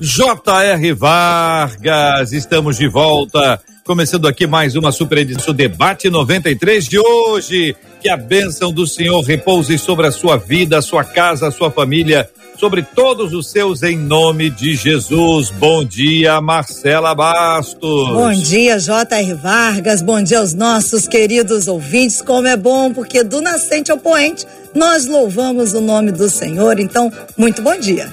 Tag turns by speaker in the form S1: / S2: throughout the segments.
S1: J.R. Vargas. Estamos de volta. Começando aqui mais uma super edição Debate 93 de hoje. Que a bênção do Senhor repouse sobre a sua vida, a sua casa, a sua família, sobre todos os seus, em nome de Jesus. Bom dia, Marcela Bastos.
S2: Bom dia, J.R. Vargas. Bom dia aos nossos queridos ouvintes. Como é bom, porque do nascente ao poente nós louvamos o nome do Senhor. Então, muito bom dia.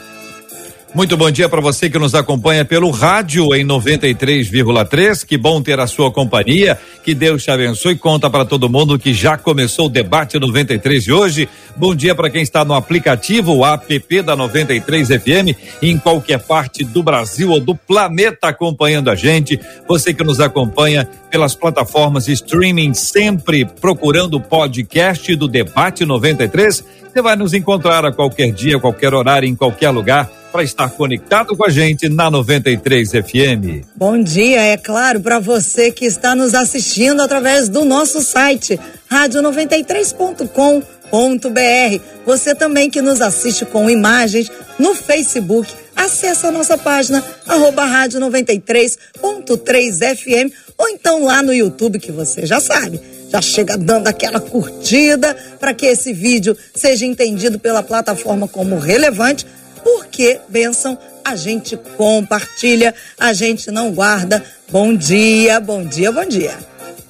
S1: Muito bom dia para você que nos acompanha pelo rádio em 93,3. Que bom ter a sua companhia. Que Deus te abençoe. Conta para todo mundo que já começou o debate 93 de hoje. Bom dia para quem está no aplicativo, o app da 93 FM, em qualquer parte do Brasil ou do planeta acompanhando a gente. Você que nos acompanha pelas plataformas streaming, sempre procurando o podcast do Debate 93. Você vai nos encontrar a qualquer dia, qualquer horário, em qualquer lugar para estar conectado com a gente na 93 FM.
S2: Bom dia, é claro, para você que está nos assistindo através do nosso site rádio93.com.br. Você também que nos assiste com imagens no Facebook, acesse a nossa página arroba rádio 93.3 FM ou então lá no YouTube que você já sabe já chega dando aquela curtida para que esse vídeo seja entendido pela plataforma como relevante porque, bênção, a gente compartilha, a gente não guarda. Bom dia, bom dia, bom dia.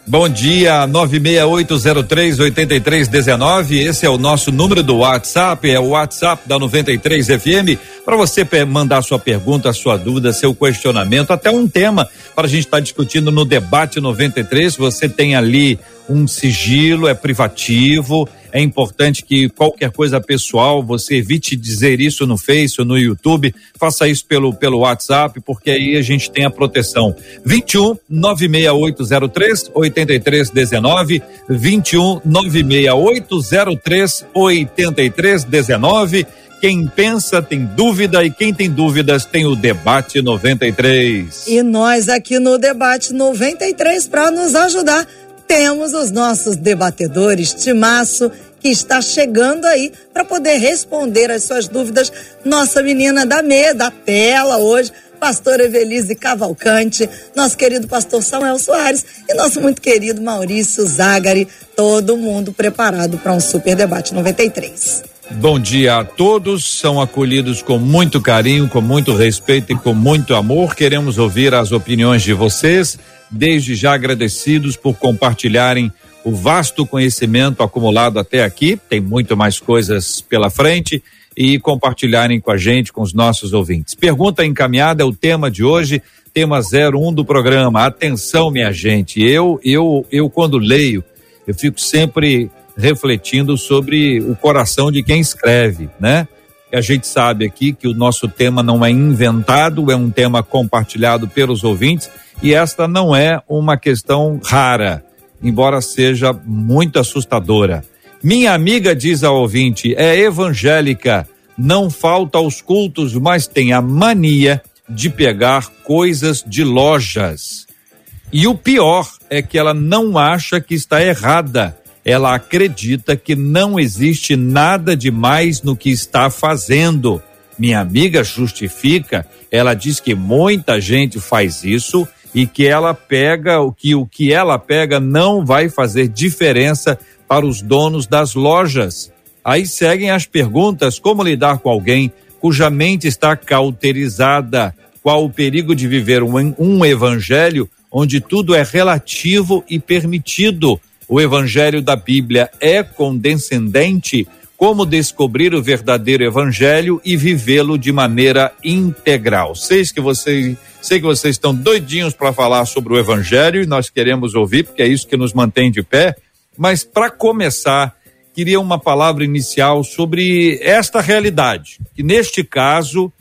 S1: Bom dia, 968038319. Esse é o nosso número do WhatsApp, é o WhatsApp da 93 FM. Para você mandar sua pergunta, sua dúvida, seu questionamento, até um tema para a gente estar tá discutindo no debate 93. Você tem ali um sigilo, é privativo, é importante que qualquer coisa pessoal, você evite dizer isso no Face ou no YouTube, faça isso pelo, pelo WhatsApp, porque aí a gente tem a proteção. 21 96803 8319, 21 96803 8319. Quem pensa tem dúvida e quem tem dúvidas tem o Debate 93.
S2: E nós aqui no Debate 93 para nos ajudar temos os nossos debatedores, Timaço, que está chegando aí para poder responder as suas dúvidas. Nossa menina da meia, da tela hoje, pastor Evelise Cavalcante, nosso querido pastor Samuel Soares e nosso muito querido Maurício Zagari, todo mundo preparado para um super debate 93.
S1: Bom dia a todos, são acolhidos com muito carinho, com muito respeito e com muito amor. Queremos ouvir as opiniões de vocês desde já agradecidos por compartilharem o vasto conhecimento acumulado até aqui. Tem muito mais coisas pela frente e compartilharem com a gente, com os nossos ouvintes. Pergunta encaminhada é o tema de hoje, tema 01 do programa. Atenção, minha gente. Eu, eu, eu quando leio, eu fico sempre refletindo sobre o coração de quem escreve, né? A gente sabe aqui que o nosso tema não é inventado, é um tema compartilhado pelos ouvintes e esta não é uma questão rara, embora seja muito assustadora. Minha amiga diz ao ouvinte, é evangélica, não falta aos cultos, mas tem a mania de pegar coisas de lojas. E o pior é que ela não acha que está errada. Ela acredita que não existe nada de mais no que está fazendo. Minha amiga justifica, ela diz que muita gente faz isso e que ela pega o que o que ela pega não vai fazer diferença para os donos das lojas. Aí seguem as perguntas: como lidar com alguém cuja mente está cauterizada? Qual o perigo de viver um, um evangelho onde tudo é relativo e permitido? O evangelho da Bíblia é condescendente? Como descobrir o verdadeiro evangelho e vivê-lo de maneira integral? Sei que vocês Sei que vocês estão doidinhos para falar sobre o Evangelho e nós queremos ouvir, porque é isso que nos mantém de pé. Mas para começar, queria uma palavra inicial sobre esta realidade, que neste caso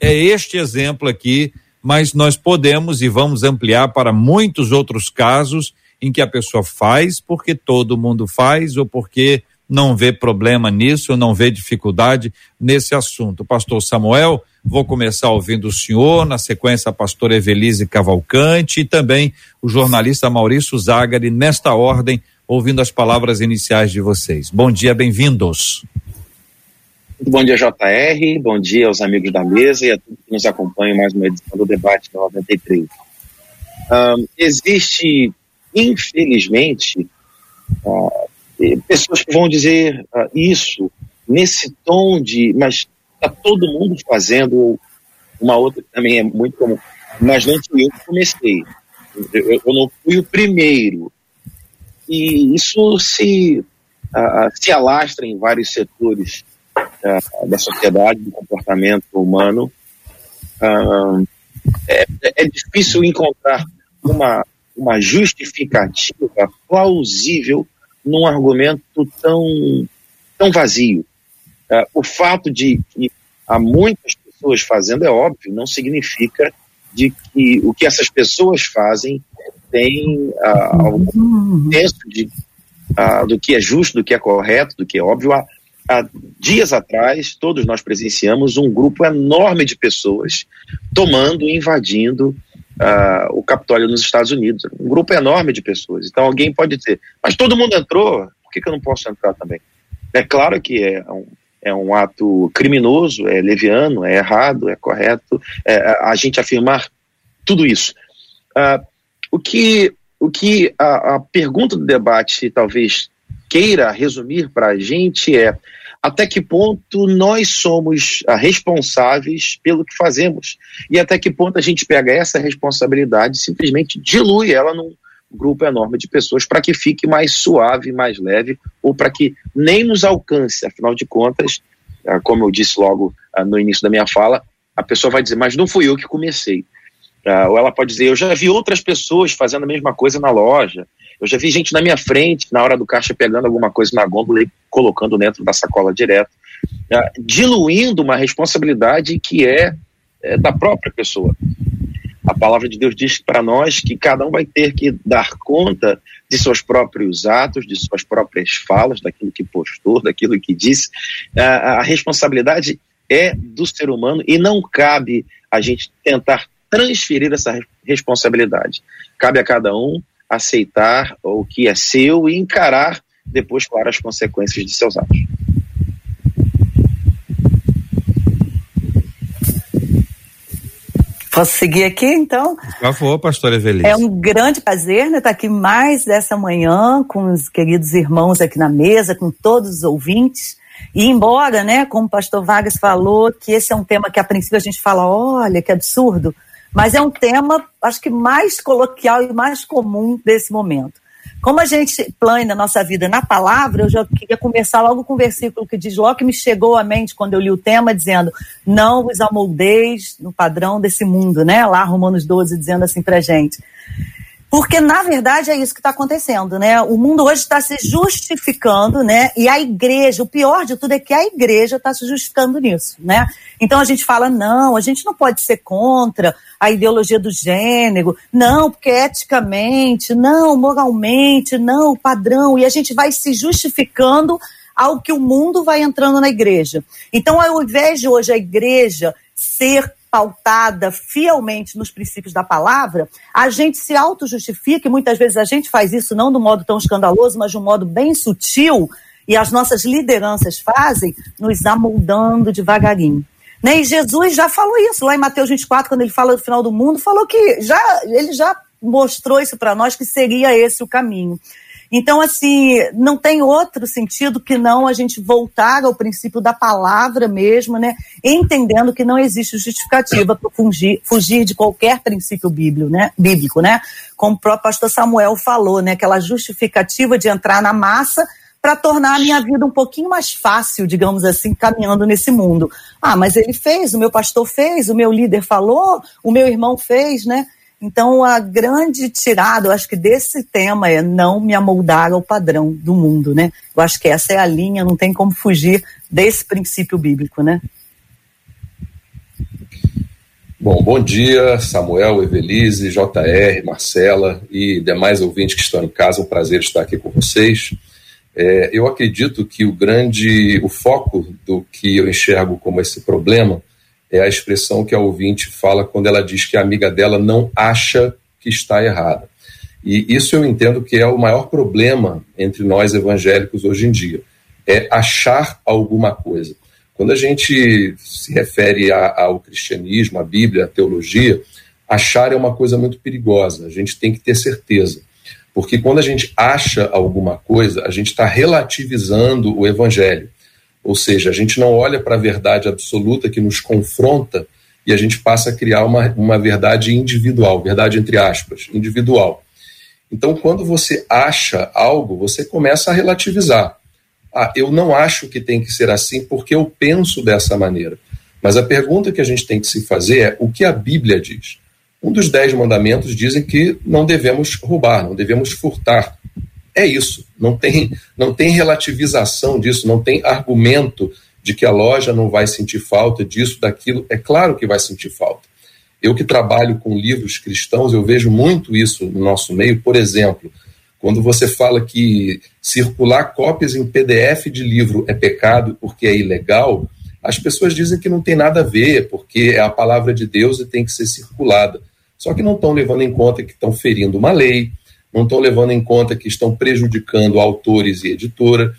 S1: é este exemplo aqui mas nós podemos e vamos ampliar para muitos outros casos em que a pessoa faz porque todo mundo faz ou porque não vê problema nisso, não vê dificuldade nesse assunto. Pastor Samuel, vou começar ouvindo o senhor, na sequência a pastora Evelise Cavalcante e também o jornalista Maurício Zagari, nesta ordem, ouvindo as palavras iniciais de vocês. Bom dia, bem-vindos.
S3: Bom dia, JR, bom dia aos amigos da mesa e a todos que nos acompanham mais uma edição do debate 93. Um, existe, infelizmente, uh, pessoas que vão dizer uh, isso nesse tom de, mas está todo mundo fazendo, uma outra também é muito comum, mas não fui eu que comecei, eu, não fui o primeiro. E isso se, uh, se alastra em vários setores da sociedade, do comportamento humano. É, é difícil encontrar uma, uma justificativa plausível num argumento tão, tão vazio. Uh, o fato de que há muitas pessoas fazendo é óbvio, não significa de que o que essas pessoas fazem tem uh, algum senso de, uh, do que é justo, do que é correto, do que é óbvio. Há, há dias atrás, todos nós presenciamos um grupo enorme de pessoas tomando e invadindo uh, o Capitólio nos Estados Unidos. Um grupo enorme de pessoas. Então alguém pode dizer, mas todo mundo entrou, por que, que eu não posso entrar também? É claro que é um, é um ato criminoso, é leviano, é errado, é correto é, a gente afirmar tudo isso. Uh, o que, o que a, a pergunta do debate talvez queira resumir para a gente é até que ponto nós somos ah, responsáveis pelo que fazemos e até que ponto a gente pega essa responsabilidade e simplesmente dilui ela num grupo enorme de pessoas para que fique mais suave, mais leve ou para que nem nos alcance. Afinal de contas, ah, como eu disse logo ah, no início da minha fala, a pessoa vai dizer, mas não fui eu que comecei. ou ela pode dizer, eu já vi outras pessoas fazendo a mesma coisa na loja, eu já vi gente na minha frente, na hora do caixa, pegando alguma coisa na gôndola e colocando dentro da sacola direto, uh, diluindo uma responsabilidade que é, é da própria pessoa. A palavra de Deus diz para nós que cada um vai ter que dar conta de seus próprios atos, de suas próprias falas, daquilo que postou, daquilo que disse. A responsabilidade é do ser humano e não cabe a gente tentar transferir essa responsabilidade. Cabe a cada um aceitar o que é seu e encarar depois, claro, as consequências de seus atos.
S4: Posso seguir aqui, então?
S1: Por favor, pastora Evelise.
S4: É um grande prazer né, estar aqui mais dessa manhã com os queridos irmãos aqui na mesa, com todos os ouvintes. E embora, né, como o pastor Vargas falou, que esse é um tema que a princípio a gente fala, olha, que absurdo, mas é um tema, acho que mais coloquial e mais comum desse momento. Como a gente plana a nossa vida na palavra, eu já queria começar logo com o um versículo que diz, logo que me chegou à mente quando eu li o tema, dizendo, não vos amoldeis no padrão desse mundo, né? Lá, Romanos 12, dizendo assim pra gente. Porque, na verdade, é isso que está acontecendo, né? O mundo hoje está se justificando, né? E a igreja, o pior de tudo é que a igreja está se justificando nisso, né? Então a gente fala, não, a gente não pode ser contra a ideologia do gênero, não, porque eticamente, não, moralmente, não, padrão, e a gente vai se justificando ao que o mundo vai entrando na igreja. Então, ao invés de hoje a igreja ser pautada fielmente nos princípios da palavra, a gente se auto-justifica, e muitas vezes a gente faz isso não de um modo tão escandaloso, mas de um modo bem sutil, e as nossas lideranças fazem, nos amoldando devagarinho. Né? E Jesus já falou isso lá em Mateus 24, quando ele fala do final do mundo, falou que já ele já mostrou isso para nós que seria esse o caminho. Então, assim, não tem outro sentido que não a gente voltar ao princípio da palavra mesmo, né? Entendendo que não existe justificativa para fugir, fugir de qualquer princípio bíblico, né? bíblico, né? Como o próprio pastor Samuel falou, né? Aquela justificativa de entrar na massa para tornar a minha vida um pouquinho mais fácil, digamos assim, caminhando nesse mundo. Ah, mas ele fez, o meu pastor fez, o meu líder falou, o meu irmão fez, né? Então, a grande tirada, eu acho que desse tema é não me amoldar ao padrão do mundo, né? Eu acho que essa é a linha, não tem como fugir desse princípio bíblico, né?
S5: Bom, bom dia, Samuel, Evelise, JR, Marcela e demais ouvintes que estão em casa. Um prazer estar aqui com vocês. É, eu acredito que o grande, o foco do que eu enxergo como esse problema é a expressão que a ouvinte fala quando ela diz que a amiga dela não acha que está errada. E isso eu entendo que é o maior problema entre nós evangélicos hoje em dia, é achar alguma coisa. Quando a gente se refere a, ao cristianismo, à Bíblia, à teologia, achar é uma coisa muito perigosa. A gente tem que ter certeza. Porque quando a gente acha alguma coisa, a gente está relativizando o evangelho. Ou seja, a gente não olha para a verdade absoluta que nos confronta e a gente passa a criar uma, uma verdade individual, verdade entre aspas, individual. Então, quando você acha algo, você começa a relativizar ah, eu não acho que tem que ser assim porque eu penso dessa maneira. Mas a pergunta que a gente tem que se fazer é o que a Bíblia diz. Um dos dez mandamentos dizem que não devemos roubar, não devemos furtar. É isso. Não tem, não tem relativização disso, não tem argumento de que a loja não vai sentir falta disso, daquilo. É claro que vai sentir falta. Eu que trabalho com livros cristãos, eu vejo muito isso no nosso meio. Por exemplo, quando você fala que circular cópias em PDF de livro é pecado porque é ilegal, as pessoas dizem que não tem nada a ver, porque é a palavra de Deus e tem que ser circulada. Só que não estão levando em conta que estão ferindo uma lei, não estão levando em conta que estão prejudicando autores e editora,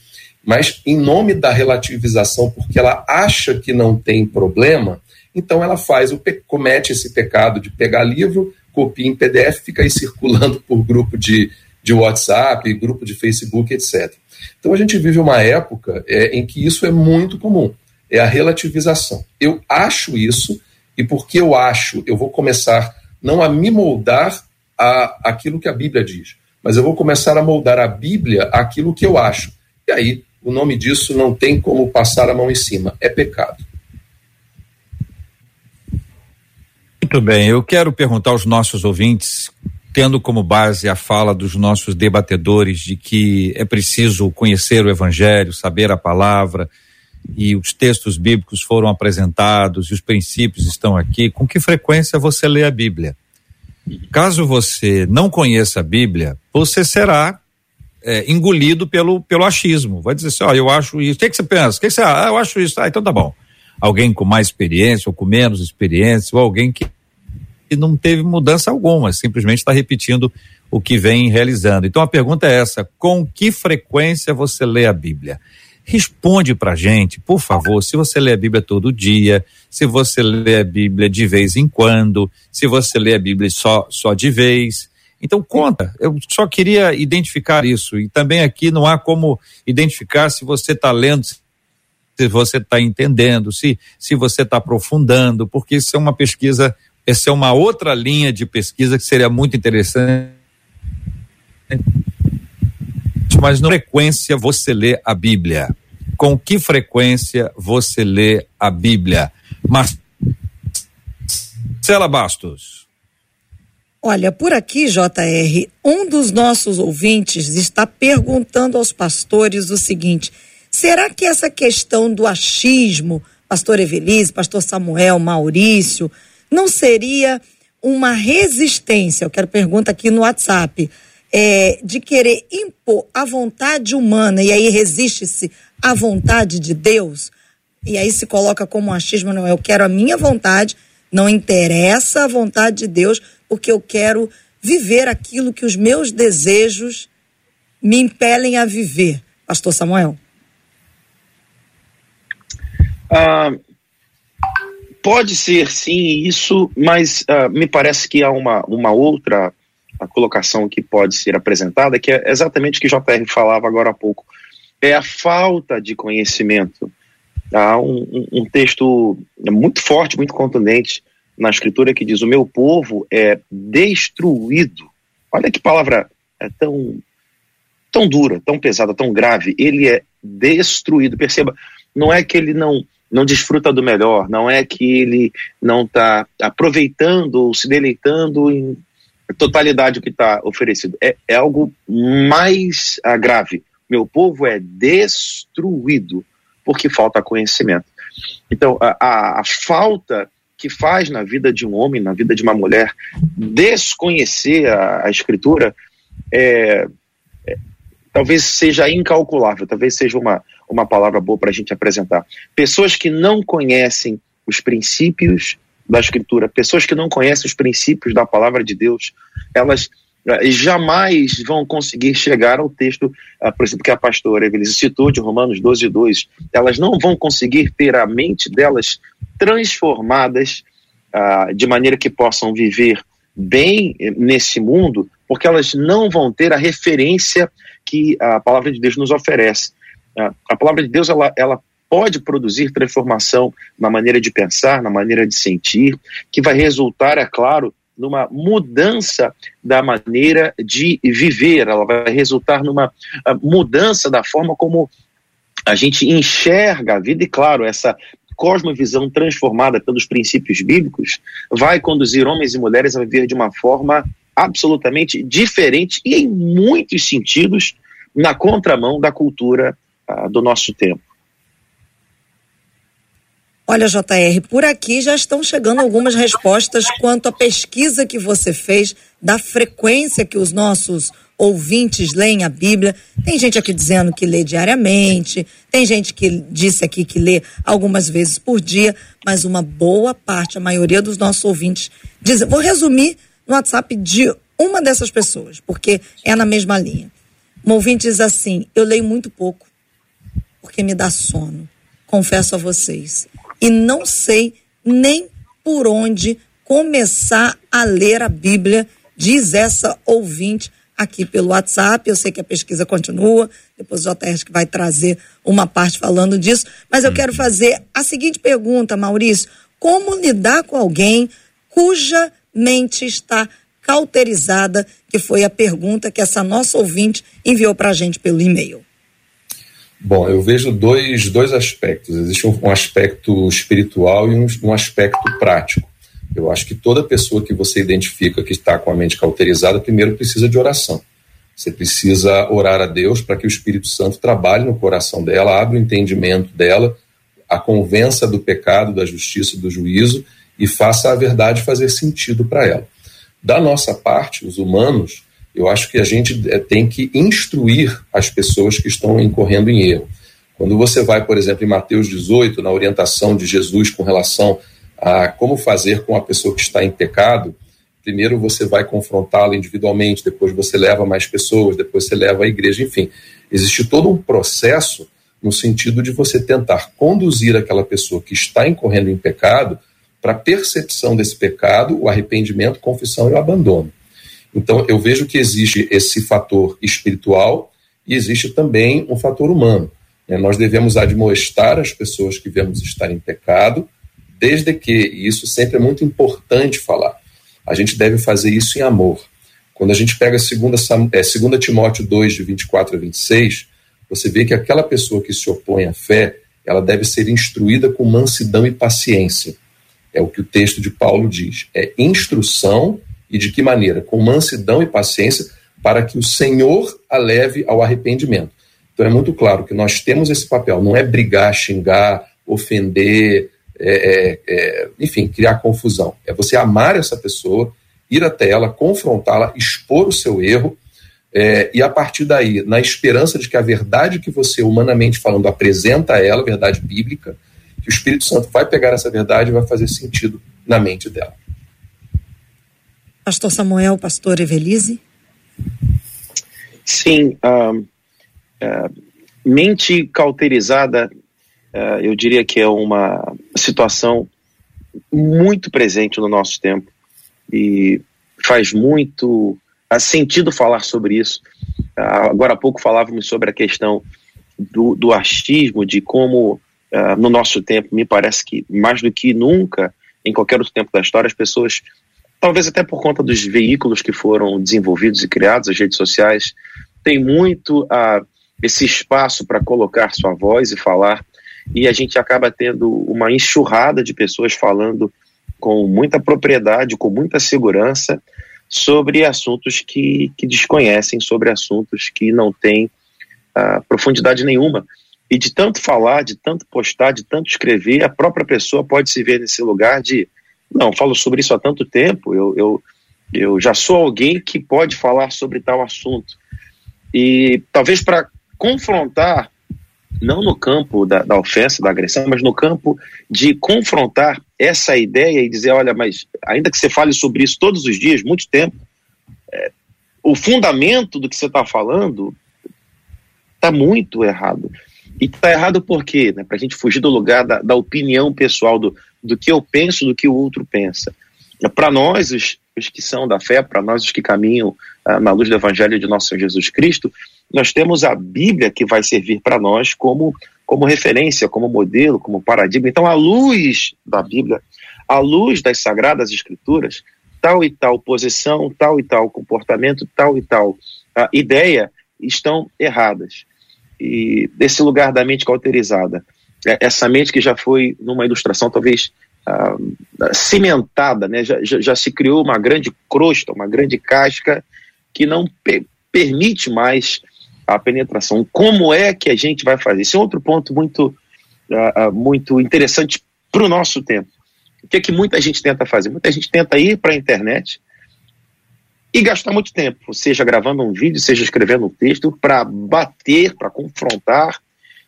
S5: mas em nome da relativização, porque ela acha que não tem problema, então ela faz o comete esse pecado de pegar livro, copia em PDF, fica aí circulando por grupo de de WhatsApp, grupo de Facebook, etc. Então a gente vive uma época é, em que isso é muito comum, é a relativização. Eu acho isso e porque eu acho, eu vou começar não a me moldar a aquilo que a Bíblia diz, mas eu vou começar a moldar a Bíblia aquilo que eu acho. E aí o nome disso não tem como passar a mão em cima, é pecado.
S1: Muito bem, eu quero perguntar aos nossos ouvintes tendo como base a fala dos nossos debatedores de que é preciso conhecer o Evangelho, saber a palavra, e os textos bíblicos foram apresentados e os princípios estão aqui, com que frequência você lê a Bíblia? Caso você não conheça a Bíblia, você será é, engolido pelo, pelo achismo. Vai dizer assim: ó, eu acho isso. O que, que você pensa? O que, que você acha? Ah, eu acho isso. Ah, então tá bom. Alguém com mais experiência ou com menos experiência, ou alguém que não teve mudança alguma, simplesmente está repetindo o que vem realizando. Então a pergunta é essa: com que frequência você lê a Bíblia? Responde para gente, por favor, se você lê a Bíblia todo dia, se você lê a Bíblia de vez em quando, se você lê a Bíblia só, só de vez. Então conta, eu só queria identificar isso. E também aqui não há como identificar se você está lendo, se você está entendendo, se, se você está aprofundando, porque isso é uma pesquisa essa é uma outra linha de pesquisa que seria muito interessante. Mas não frequência você lê a Bíblia? Com que frequência você lê a Bíblia? Marcela Bastos.
S2: Olha, por aqui, JR, um dos nossos ouvintes está perguntando aos pastores o seguinte: será que essa questão do achismo, pastor Evelise, pastor Samuel, Maurício, não seria uma resistência, eu quero pergunta aqui no WhatsApp, é, de querer impor a vontade humana e aí resiste-se à vontade de Deus? E aí se coloca como um achismo, não, eu quero a minha vontade, não interessa a vontade de Deus, porque eu quero viver aquilo que os meus desejos me impelem a viver. Pastor Samuel.
S3: Ah, Pode ser sim isso, mas uh, me parece que há uma, uma outra colocação que pode ser apresentada, que é exatamente o que JR falava agora há pouco. É a falta de conhecimento. Há um, um texto muito forte, muito contundente na escritura que diz: O meu povo é destruído. Olha que palavra é tão, tão dura, tão pesada, tão grave. Ele é destruído. Perceba, não é que ele não não desfruta do melhor, não é que ele não está aproveitando ou se deleitando em totalidade que está oferecido. É, é, algo mais ah, grave. Meu povo é destruído porque falta conhecimento. Então, a, a, a falta que faz na vida de um homem, na vida de uma mulher, desconhecer a, a escritura, é, é, talvez seja incalculável, talvez seja uma, uma palavra boa para a gente apresentar. Pessoas que não conhecem os princípios da escritura, pessoas que não conhecem os princípios da palavra de Deus, elas eh, jamais vão conseguir chegar ao texto, uh, por exemplo, que a pastora Evelise citou de Romanos 12, 2. Elas não vão conseguir ter a mente delas transformadas uh, de maneira que possam viver bem nesse mundo, porque elas não vão ter a referência que a palavra de Deus nos oferece. Uh, a palavra de Deus ela, ela pode produzir transformação na maneira de pensar, na maneira de sentir, que vai resultar, é claro, numa mudança da maneira de viver, ela vai resultar numa ah, mudança da forma como a gente enxerga a vida, e claro, essa cosmovisão transformada pelos princípios bíblicos vai conduzir homens e mulheres a viver de uma forma absolutamente diferente e, em muitos sentidos, na contramão da cultura uh, do nosso tempo.
S2: Olha, JR, por aqui já estão chegando algumas respostas quanto à pesquisa que você fez da frequência que os nossos ouvintes leem a Bíblia. Tem gente aqui dizendo que lê diariamente, tem gente que disse aqui que lê algumas vezes por dia, mas uma boa parte, a maioria dos nossos ouvintes diz. Vou resumir no WhatsApp de uma dessas pessoas, porque é na mesma linha. Um ouvinte diz assim: Eu leio muito pouco, porque me dá sono. Confesso a vocês e não sei nem por onde começar a ler a Bíblia, diz essa ouvinte aqui pelo WhatsApp. Eu sei que a pesquisa continua, depois o JR que vai trazer uma parte falando disso, mas eu quero fazer a seguinte pergunta, Maurício: como lidar com alguém cuja mente está cauterizada, que foi a pergunta que essa nossa ouvinte enviou para a gente pelo e-mail?
S5: Bom, eu vejo dois, dois aspectos. Existe um, um aspecto espiritual e um, um, aspecto prático. Eu acho que toda pessoa que você identifica que está com a mente cauterizada, primeiro precisa de oração. Você precisa orar a Deus para que o Espírito Santo trabalhe no coração dela, abra o entendimento dela, a convença do pecado, da justiça, do juízo e faça a verdade fazer sentido para ela. Da nossa parte, os humanos, eu acho que a gente eh, tem que instruir as pessoas que estão incorrendo em erro. Quando você vai, por exemplo, em Mateus 18, na orientação de Jesus com relação a como fazer com a pessoa que está em pecado, primeiro você vai confrontá-la individualmente, depois você leva mais pessoas, depois você leva a igreja, enfim. Existe todo um processo no sentido de você tentar conduzir aquela pessoa que está incorrendo em pecado para a percepção desse pecado, o arrependimento, confissão e o abandono. Então, eu vejo que existe esse fator espiritual e existe também um fator humano. Né? Nós devemos admoestar as pessoas que vemos estar em pecado, desde que, e isso sempre é muito importante falar, a gente deve fazer isso em amor. Quando a gente pega 2, é, Timóteo 2, de 24 a 26, você vê que aquela pessoa que se opõe à fé, ela deve ser instruída com mansidão e paciência. É o que o texto de Paulo diz. É instrução e de que maneira? Com mansidão e paciência, para que o Senhor a leve ao arrependimento. Então é muito claro que nós temos esse papel, não é brigar, xingar, ofender, é, é, é, enfim, criar confusão. É você amar essa pessoa, ir até ela, confrontá-la, expor o seu erro, é, e a partir daí, na esperança de que a verdade que você, humanamente falando, apresenta a ela, verdade bíblica, que o Espírito Santo vai pegar essa verdade e vai fazer sentido na mente dela.
S2: Pastor Samuel, pastor Evelise?
S3: Sim, uh, uh, mente cauterizada, uh, eu diria que é uma situação muito presente no nosso tempo e faz muito sentido falar sobre isso. agora há pouco falávamos sobre a questão do, do achismo, de como no nosso tempo, me parece que mais do que nunca, em qualquer outro tempo da história, as pessoas talvez até por conta dos veículos que foram desenvolvidos e criados, as redes sociais, tem muito uh, esse espaço para colocar sua voz e falar, e a gente acaba tendo uma enxurrada de pessoas falando com muita propriedade, com muita segurança, sobre assuntos que, que desconhecem, sobre assuntos que não têm uh, profundidade nenhuma. E de tanto falar, de tanto postar, de tanto escrever, a própria pessoa pode se ver nesse lugar de Não, falo sobre isso há tanto tempo, eu, eu, eu já sou alguém que pode falar sobre tal assunto. E talvez para confrontar, não no campo da, da ofensa, da agressão, mas no campo de confrontar essa ideia e dizer: olha, mas ainda que você fale sobre isso todos os dias, muito tempo, é, o fundamento do que você está falando está muito errado. E está errado por quê? Né? Para a gente fugir do lugar da, da, opinião pessoal, do, do que eu penso, do que o outro pensa. Para nós, os, os que são da fé, para nós, os que caminham ah, na luz do Evangelho de nosso Senhor Jesus Cristo, nós temos a Bíblia que vai servir para nós como, como referência, como modelo, como paradigma. Então, à luz da Bíblia, à luz das Sagradas Escrituras, tal e tal posição, tal e tal comportamento, tal e tal uh, ideia estão erradas. E desse lugar da mente cauterizada, é, essa mente que já foi numa ilustração talvez uh, cimentada, né? Já, já, já, se criou uma grande crosta, uma grande casca que não pe permite mais a penetração. Como é que a gente vai fazer? Esse é outro ponto muito, uh, muito interessante para o nosso tempo. O que é que muita gente tenta fazer? Muita gente tenta ir para a internet e gastar muito tempo, seja gravando um vídeo, seja escrevendo um texto, para bater, para confrontar,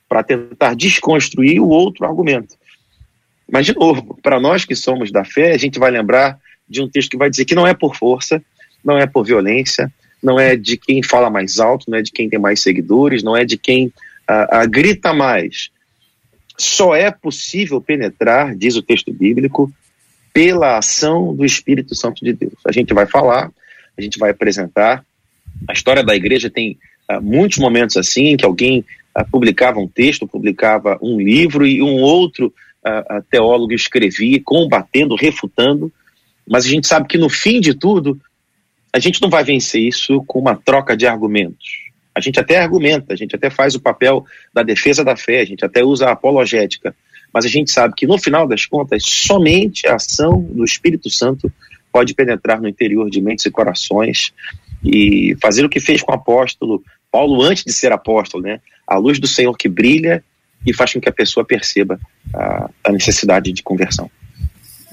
S3: para tentar desconstruir o outro argumento. Mas, de novo, para nós que somos da fé, a gente vai lembrar de um texto que vai dizer que não é por força, não é por violência, não é de quem fala mais alto, não é de quem tem mais seguidores, não é de quem uh, uh, grita mais, só é possível penetrar, diz o texto bíblico, pela ação do Espírito Santo de Deus. A gente vai falar, a gente vai apresentar. A história da igreja tem uh, muitos momentos assim, em que alguém uh, publicava um texto, publicava um livro e um outro uh, teólogo escrevia, combatendo, refutando. Mas a gente sabe que no fim de tudo, a gente não vai vencer isso com uma troca de argumentos. A gente até argumenta, a gente até faz o papel da defesa da fé, a gente até usa a apologética, mas a gente sabe que no final das contas, somente a ação do Espírito Santo pode penetrar no interior de mentes e corações e fazer o que fez com o apóstolo Paulo antes de ser apóstolo, né? A luz do Senhor que brilha e faz com que a pessoa perceba a, a necessidade de conversão.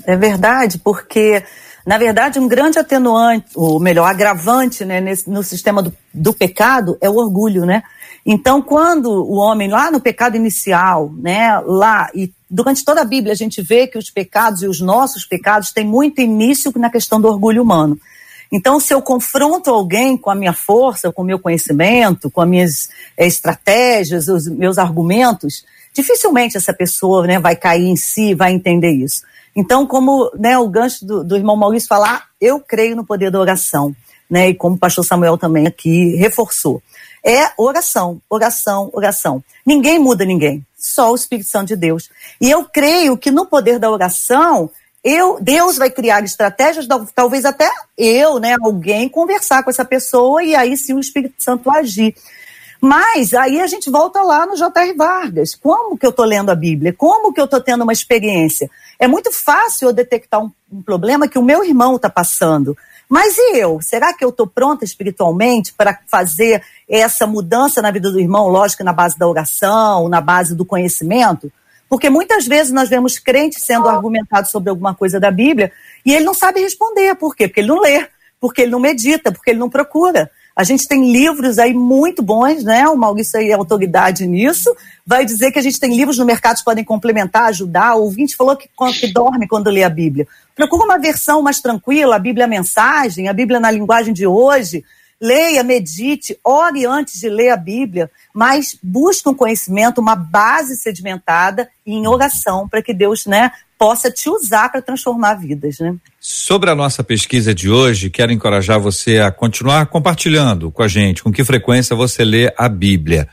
S4: É verdade, porque na verdade, um grande atenuante, ou melhor, agravante né, nesse, no sistema do, do pecado é o orgulho, né? Então, quando o homem lá no pecado inicial, né, lá e durante toda a Bíblia a gente vê que os pecados e os nossos pecados têm muito início na questão do orgulho humano. Então, se eu confronto alguém com a minha força, com o meu conhecimento, com as minhas é, estratégias, os meus argumentos, dificilmente essa pessoa né, vai cair em si, vai entender isso. Então, como né, o gancho do, do irmão Maurício falar, eu creio no poder da oração, né? E como o pastor Samuel também aqui reforçou. É oração, oração, oração. Ninguém muda ninguém, só o Espírito Santo de Deus. E eu creio que no poder da oração, eu, Deus vai criar estratégias, talvez até eu, né, alguém conversar com essa pessoa e aí sim o Espírito Santo agir. Mas aí a gente volta lá no J.R. Vargas. Como que eu estou lendo a Bíblia? Como que eu estou tendo uma experiência? É muito fácil eu detectar um, um problema que o meu irmão está passando. Mas e eu? Será que eu estou pronta espiritualmente para fazer essa mudança na vida do irmão? Lógico, na base da oração, na base do conhecimento. Porque muitas vezes nós vemos crentes sendo argumentados sobre alguma coisa da Bíblia e ele não sabe responder. Por quê? Porque ele não lê, porque ele não medita, porque ele não procura. A gente tem livros aí muito bons, né? O Maurício aí é autoridade nisso. Vai dizer que a gente tem livros no mercado que podem complementar, ajudar. O ouvinte falou que, que dorme quando lê a Bíblia. Procura uma versão mais tranquila, a Bíblia Mensagem, a Bíblia na linguagem de hoje. Leia, medite, ore antes de ler a Bíblia, mas busque um conhecimento, uma base sedimentada em oração para que Deus, né, possa te usar para transformar vidas, né?
S1: Sobre a nossa pesquisa de hoje, quero encorajar você a continuar compartilhando com a gente com que frequência você lê a Bíblia.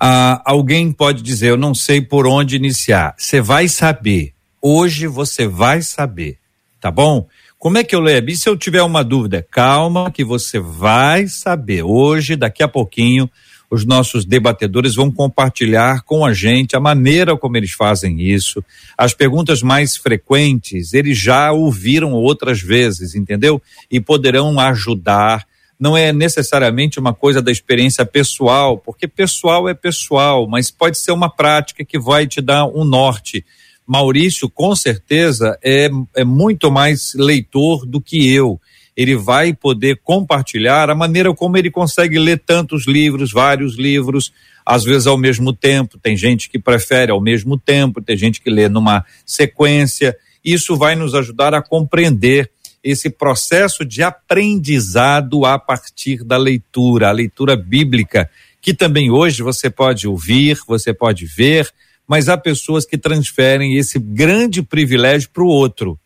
S1: Ah, alguém pode dizer, eu não sei por onde iniciar. Você vai saber. Hoje você vai saber, tá bom? Como é que eu leio Bíblia? Se eu tiver uma dúvida, calma, que você vai saber. Hoje, daqui a pouquinho, os nossos debatedores vão compartilhar com a gente a maneira como eles fazem isso. As perguntas mais frequentes, eles já ouviram outras vezes, entendeu? E poderão ajudar. Não é necessariamente uma coisa da experiência pessoal, porque pessoal é pessoal, mas pode ser uma prática que vai te dar um norte Maurício, com certeza, é, é muito mais leitor do que eu. Ele vai poder compartilhar a maneira como ele consegue ler tantos livros, vários livros, às vezes ao mesmo tempo. Tem gente que prefere ao mesmo tempo, tem gente que lê numa sequência. Isso vai nos ajudar a compreender esse processo de aprendizado a partir da leitura, a leitura bíblica, que também hoje você pode ouvir, você pode ver, mas há pessoas que transferem esse grande privilégio para o outro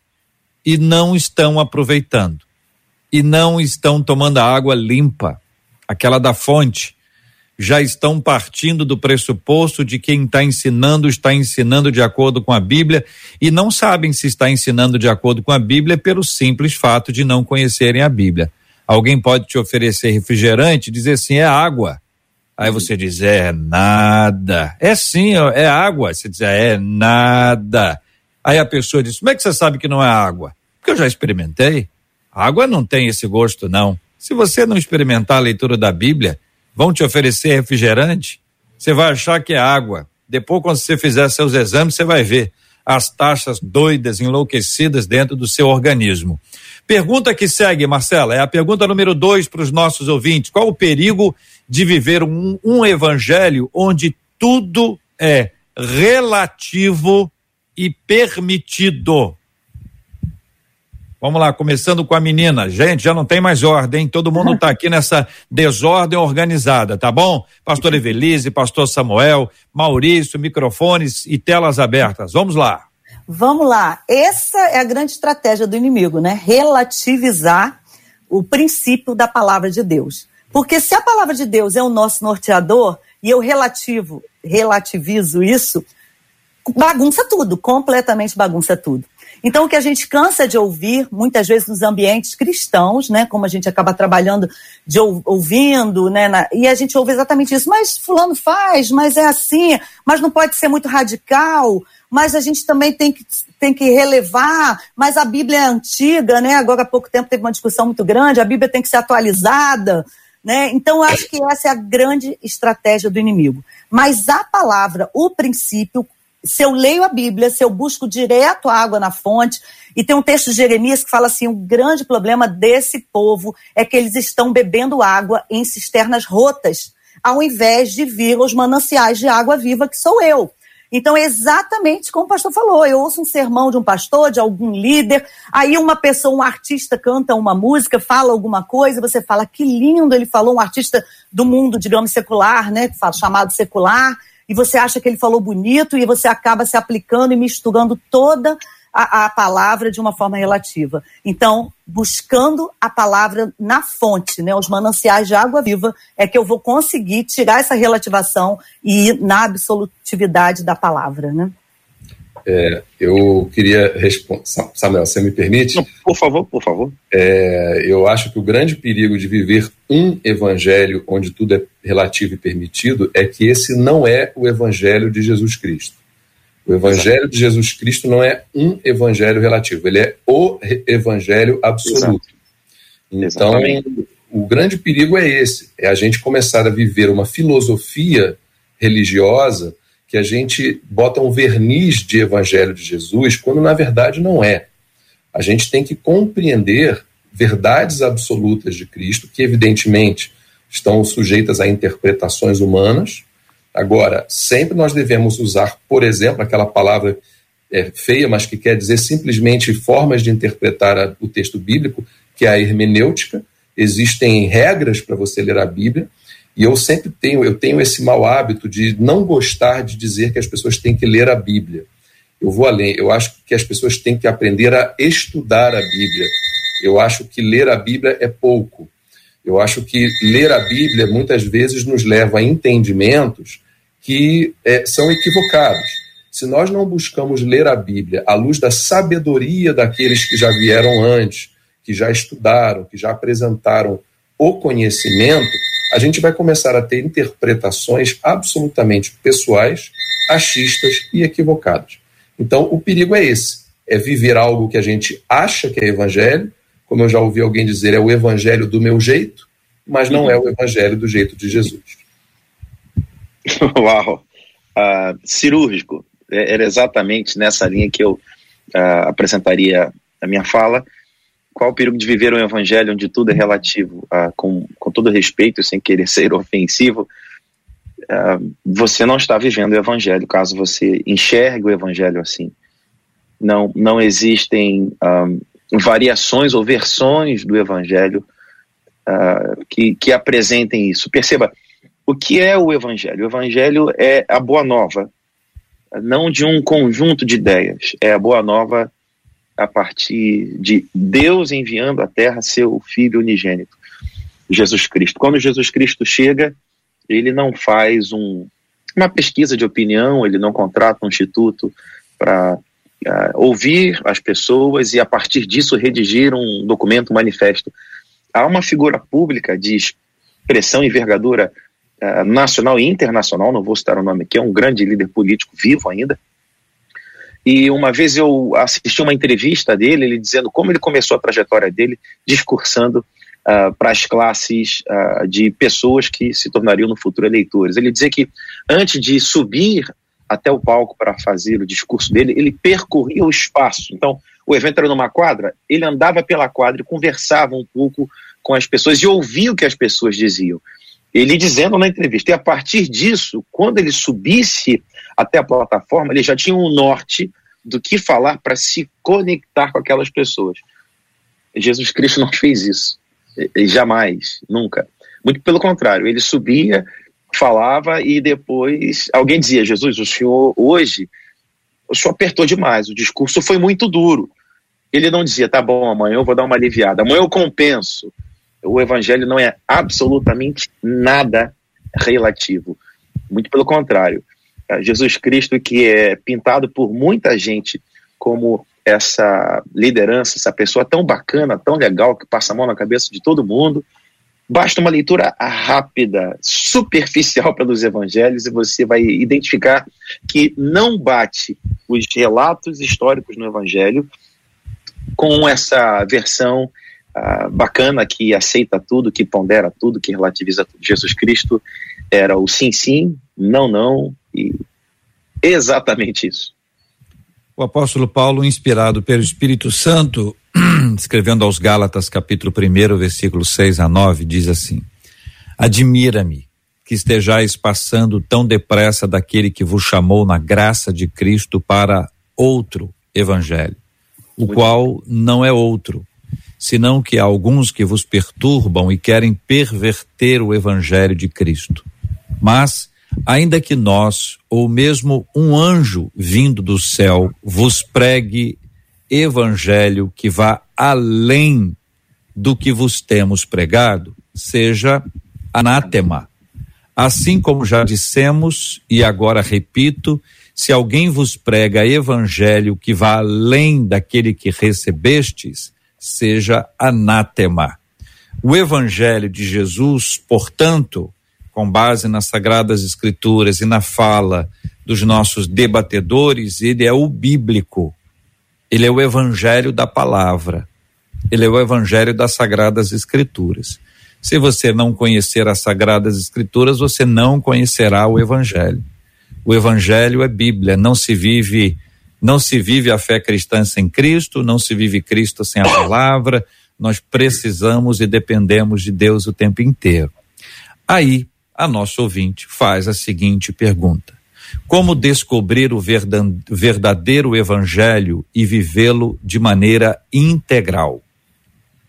S1: e não estão aproveitando, e não estão tomando a água limpa, aquela da fonte, já estão partindo do pressuposto de quem está ensinando está ensinando de acordo com a Bíblia e não sabem se está ensinando de acordo com a Bíblia pelo simples fato de não conhecerem a Bíblia. Alguém pode te oferecer refrigerante e dizer assim: é água. Aí você diz: é nada. É sim, é água. Você diz: é nada. Aí a pessoa diz: como é que você sabe que não é água? Porque eu já experimentei. Água não tem esse gosto, não. Se você não experimentar a leitura da Bíblia, vão te oferecer refrigerante, você vai achar que é água. Depois, quando você fizer seus exames, você vai ver as taxas doidas, enlouquecidas dentro do seu organismo. Pergunta que segue, Marcela, é a pergunta número dois para os nossos ouvintes. Qual o perigo de viver um, um evangelho onde tudo é relativo e permitido? Vamos lá, começando com a menina. Gente, já não tem mais ordem, todo mundo está aqui nessa desordem organizada, tá bom? Pastor Evelise, Pastor Samuel, Maurício, microfones e telas abertas. Vamos lá.
S4: Vamos lá. Essa é a grande estratégia do inimigo, né? Relativizar o princípio da palavra de Deus. Porque se a palavra de Deus é o nosso norteador e eu relativo, relativizo isso, bagunça tudo, completamente bagunça tudo. Então, o que a gente cansa de ouvir, muitas vezes nos ambientes cristãos, né, como a gente acaba trabalhando, de ouvindo, né, na, e a gente ouve exatamente isso, mas fulano faz, mas é assim, mas não pode ser muito radical, mas a gente também tem que, tem que relevar, mas a Bíblia é antiga, né, agora há pouco tempo teve uma discussão muito grande, a Bíblia tem que ser atualizada, né, então eu acho que essa é a grande estratégia do inimigo. Mas a palavra, o princípio, se eu leio a Bíblia, se eu busco direto a água na fonte, e tem um texto de Jeremias que fala assim: o grande problema desse povo é que eles estão bebendo água em cisternas rotas, ao invés de vir aos mananciais de água viva, que sou eu. Então, é exatamente como o pastor falou. Eu ouço um sermão de um pastor, de algum líder, aí uma pessoa, um artista canta uma música, fala alguma coisa, você fala que lindo ele falou, um artista do mundo, digamos, secular, né, chamado secular, e você acha que ele falou bonito e você acaba se aplicando e misturando toda a, a, palavra de uma forma relativa. Então, buscando a palavra na fonte, né, os mananciais de água viva, é que eu vou conseguir tirar essa relativação e ir na absolutividade da palavra, né?
S5: É, eu queria responder. Samuel, você me permite? Não,
S3: por favor, por favor.
S5: É, eu acho que o grande perigo de viver um evangelho onde tudo é relativo e permitido é que esse não é o evangelho de Jesus Cristo. O evangelho Exato. de Jesus Cristo não é um evangelho relativo, ele é o evangelho absoluto. Exato. Então, Exatamente. o grande perigo é esse: é a gente começar a viver uma filosofia religiosa que a gente bota um verniz de evangelho de Jesus, quando na verdade não é. A gente tem que compreender verdades absolutas de Cristo, que evidentemente estão sujeitas a interpretações humanas. Agora, sempre nós devemos usar, por exemplo, aquela palavra é, feia, mas que quer dizer simplesmente formas de interpretar a, o texto bíblico, que é a hermenêutica. Existem regras para você ler a Bíblia, e eu sempre tenho, eu tenho esse mau hábito de não gostar de dizer que as pessoas têm que ler a Bíblia. Eu vou além, eu acho que as pessoas têm que aprender a estudar a Bíblia. Eu acho que ler a Bíblia é pouco. Eu acho que ler a Bíblia muitas vezes nos leva a entendimentos que é, são equivocados. Se nós não buscamos ler a Bíblia à luz da sabedoria daqueles que já vieram antes, que já estudaram, que já apresentaram o conhecimento, a gente vai começar a ter interpretações absolutamente pessoais, achistas e equivocadas. Então, o perigo é esse: é viver algo que a gente acha que é evangelho, como eu já ouvi alguém dizer, é o evangelho do meu jeito, mas não é o evangelho do jeito de Jesus.
S3: Uau! Uh, cirúrgico. é, era exatamente nessa linha que eu uh, apresentaria a minha fala. Qual o perigo de viver um evangelho onde tudo é relativo? Uh, com, com todo respeito, sem querer ser ofensivo, você não está vivendo o evangelho caso você enxergue o evangelho assim. Não, não existem um, variações ou versões do evangelho que, que apresentem isso. Perceba, o que é o Evangelho? O Evangelho é a boa nova, não de um conjunto de ideias, é a boa nova a partir de Deus enviando à terra seu Filho unigênito, Jesus Cristo. Quando Jesus Cristo chega, ele não faz um, uma pesquisa de opinião, ele não contrata um instituto para uh, ouvir as pessoas e, a partir disso, redigir um documento, um manifesto. Há uma figura pública de expressão e envergadura uh, nacional e internacional, não vou citar o nome aqui, é um grande líder político vivo ainda. E uma vez eu assisti uma entrevista dele, ele dizendo como ele começou a trajetória dele, discursando uh, para as classes uh, de pessoas que se tornariam no futuro eleitores. Ele dizia que antes de subir até o palco para fazer o discurso dele, ele percorria o espaço. Então, o evento era numa quadra, ele andava pela quadra e conversava um pouco com as pessoas e ouvia o que as pessoas diziam. Ele dizendo na entrevista, e a partir disso, quando ele subisse até a plataforma, ele já tinha um norte do que falar para se conectar com aquelas pessoas. Jesus Cristo não fez isso. Jamais, nunca. Muito pelo contrário, ele subia, falava e depois alguém dizia: Jesus, o senhor hoje, o senhor apertou demais, o discurso foi muito duro. Ele não dizia: tá bom, amanhã eu vou dar uma aliviada, amanhã eu compenso o evangelho não é absolutamente nada relativo. Muito pelo contrário. É, Jesus Cristo, que é pintado por muita gente como essa liderança, essa pessoa tão bacana, tão legal, que passa a mão na cabeça de todo mundo. Basta uma leitura rápida, superficial pelos evangelhos e você vai identificar que não bate os relatos históricos no evangelho com essa versão uh, bacana que aceita tudo, que pondera tudo, que relativiza tudo. Jesus Cristo era o sim, sim, não, não e exatamente isso.
S1: O apóstolo Paulo, inspirado pelo Espírito Santo, escrevendo aos Gálatas, capítulo 1, versículo 6 a 9, diz assim: Admira-me que estejais passando tão depressa daquele que vos chamou na graça de Cristo para outro evangelho, o Muito qual não é outro, senão que há alguns que vos perturbam e querem perverter o evangelho de Cristo. Mas, ainda que nós, ou mesmo um anjo vindo do céu, vos pregue evangelho que vá além do que vos temos pregado, seja anátema. Assim como já dissemos, e agora repito, se alguém vos prega evangelho que vá além daquele que recebestes, seja anátema. O Evangelho de Jesus, portanto, com base nas Sagradas Escrituras e na fala dos nossos debatedores, ele é o bíblico. Ele é o Evangelho da palavra. Ele é o Evangelho das Sagradas Escrituras. Se você não conhecer as Sagradas Escrituras, você não conhecerá o Evangelho. O Evangelho é Bíblia, não se vive não se vive a fé cristã sem Cristo, não se vive Cristo sem a palavra. Nós precisamos e dependemos de Deus o tempo inteiro. Aí, a nossa ouvinte faz a seguinte pergunta: Como descobrir o verdadeiro evangelho e vivê-lo de maneira integral?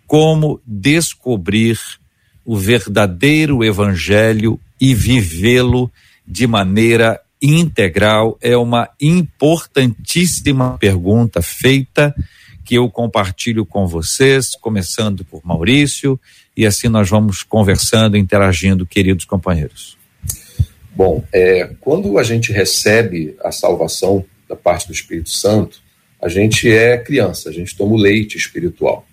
S1: Como descobrir o verdadeiro evangelho e vivê-lo de maneira integral é uma importantíssima pergunta feita que eu compartilho com vocês, começando por Maurício, e assim nós vamos conversando, interagindo, queridos companheiros.
S5: Bom, é, quando a gente recebe a salvação da parte do Espírito Santo, a gente é criança, a gente toma o leite espiritual.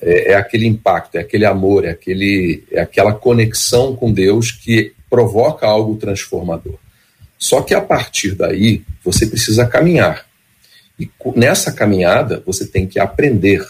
S5: É, é aquele impacto, é aquele amor, é, aquele, é aquela conexão com Deus que provoca algo transformador. Só que a partir daí, você precisa caminhar. E nessa caminhada, você tem que aprender.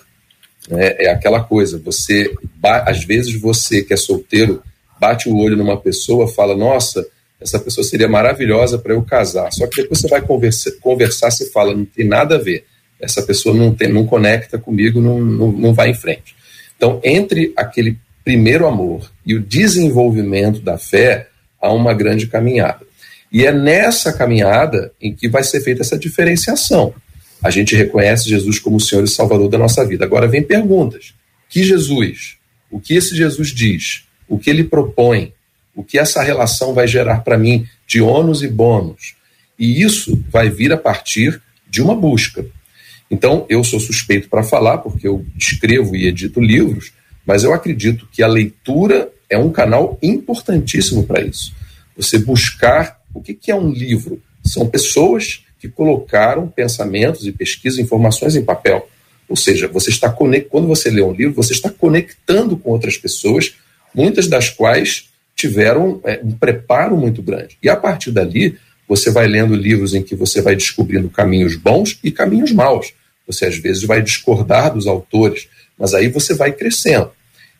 S5: Né? É aquela coisa, você, às vezes você que é solteiro, bate o olho numa pessoa, fala, nossa, essa pessoa seria maravilhosa para eu casar. Só que depois você vai conversa, conversar, você fala, não tem nada a ver. Essa pessoa não, tem, não conecta comigo, não, não, não vai em frente. Então, entre aquele primeiro amor e o desenvolvimento da fé, há uma grande caminhada. E é nessa caminhada em que vai ser feita essa diferenciação. A gente reconhece Jesus como o Senhor e Salvador da nossa vida. Agora vem perguntas. Que Jesus? O que esse Jesus diz? O que ele propõe? o que essa relação vai gerar para mim de ônus e bônus. E isso vai vir a partir de uma busca. Então, eu sou suspeito para falar, porque eu escrevo e edito livros, mas eu acredito que a leitura é um canal importantíssimo para isso. Você buscar o que, que é um livro? São pessoas que colocaram pensamentos e pesquisas, informações em papel. Ou seja, você está quando você lê um livro, você está conectando com outras pessoas, muitas das quais tiveram é, um preparo muito grande. E a partir dali, você vai lendo livros em que você vai descobrindo caminhos bons e caminhos maus. Você às vezes vai discordar dos autores, mas aí você vai crescendo.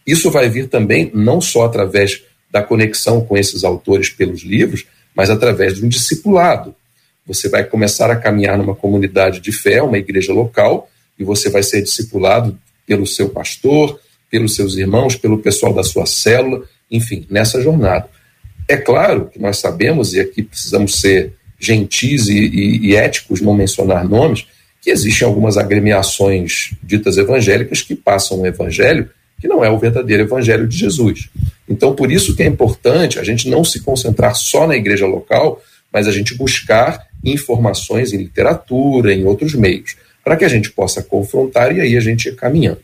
S5: Isso vai vir também não só através da conexão com esses autores pelos livros, mas através de um discipulado. Você vai começar a caminhar numa comunidade de fé, uma igreja local, e você vai ser discipulado pelo seu pastor, pelos seus irmãos, pelo pessoal da sua célula, enfim, nessa jornada. É claro que nós sabemos, e aqui precisamos ser gentis e, e, e éticos, não mencionar nomes, que existem algumas agremiações ditas evangélicas que passam um evangelho que não é o verdadeiro evangelho de Jesus. Então, por isso que é importante a gente não se concentrar só na igreja local, mas a gente buscar informações em literatura, em outros meios, para que a gente possa confrontar e aí a gente ir caminhando.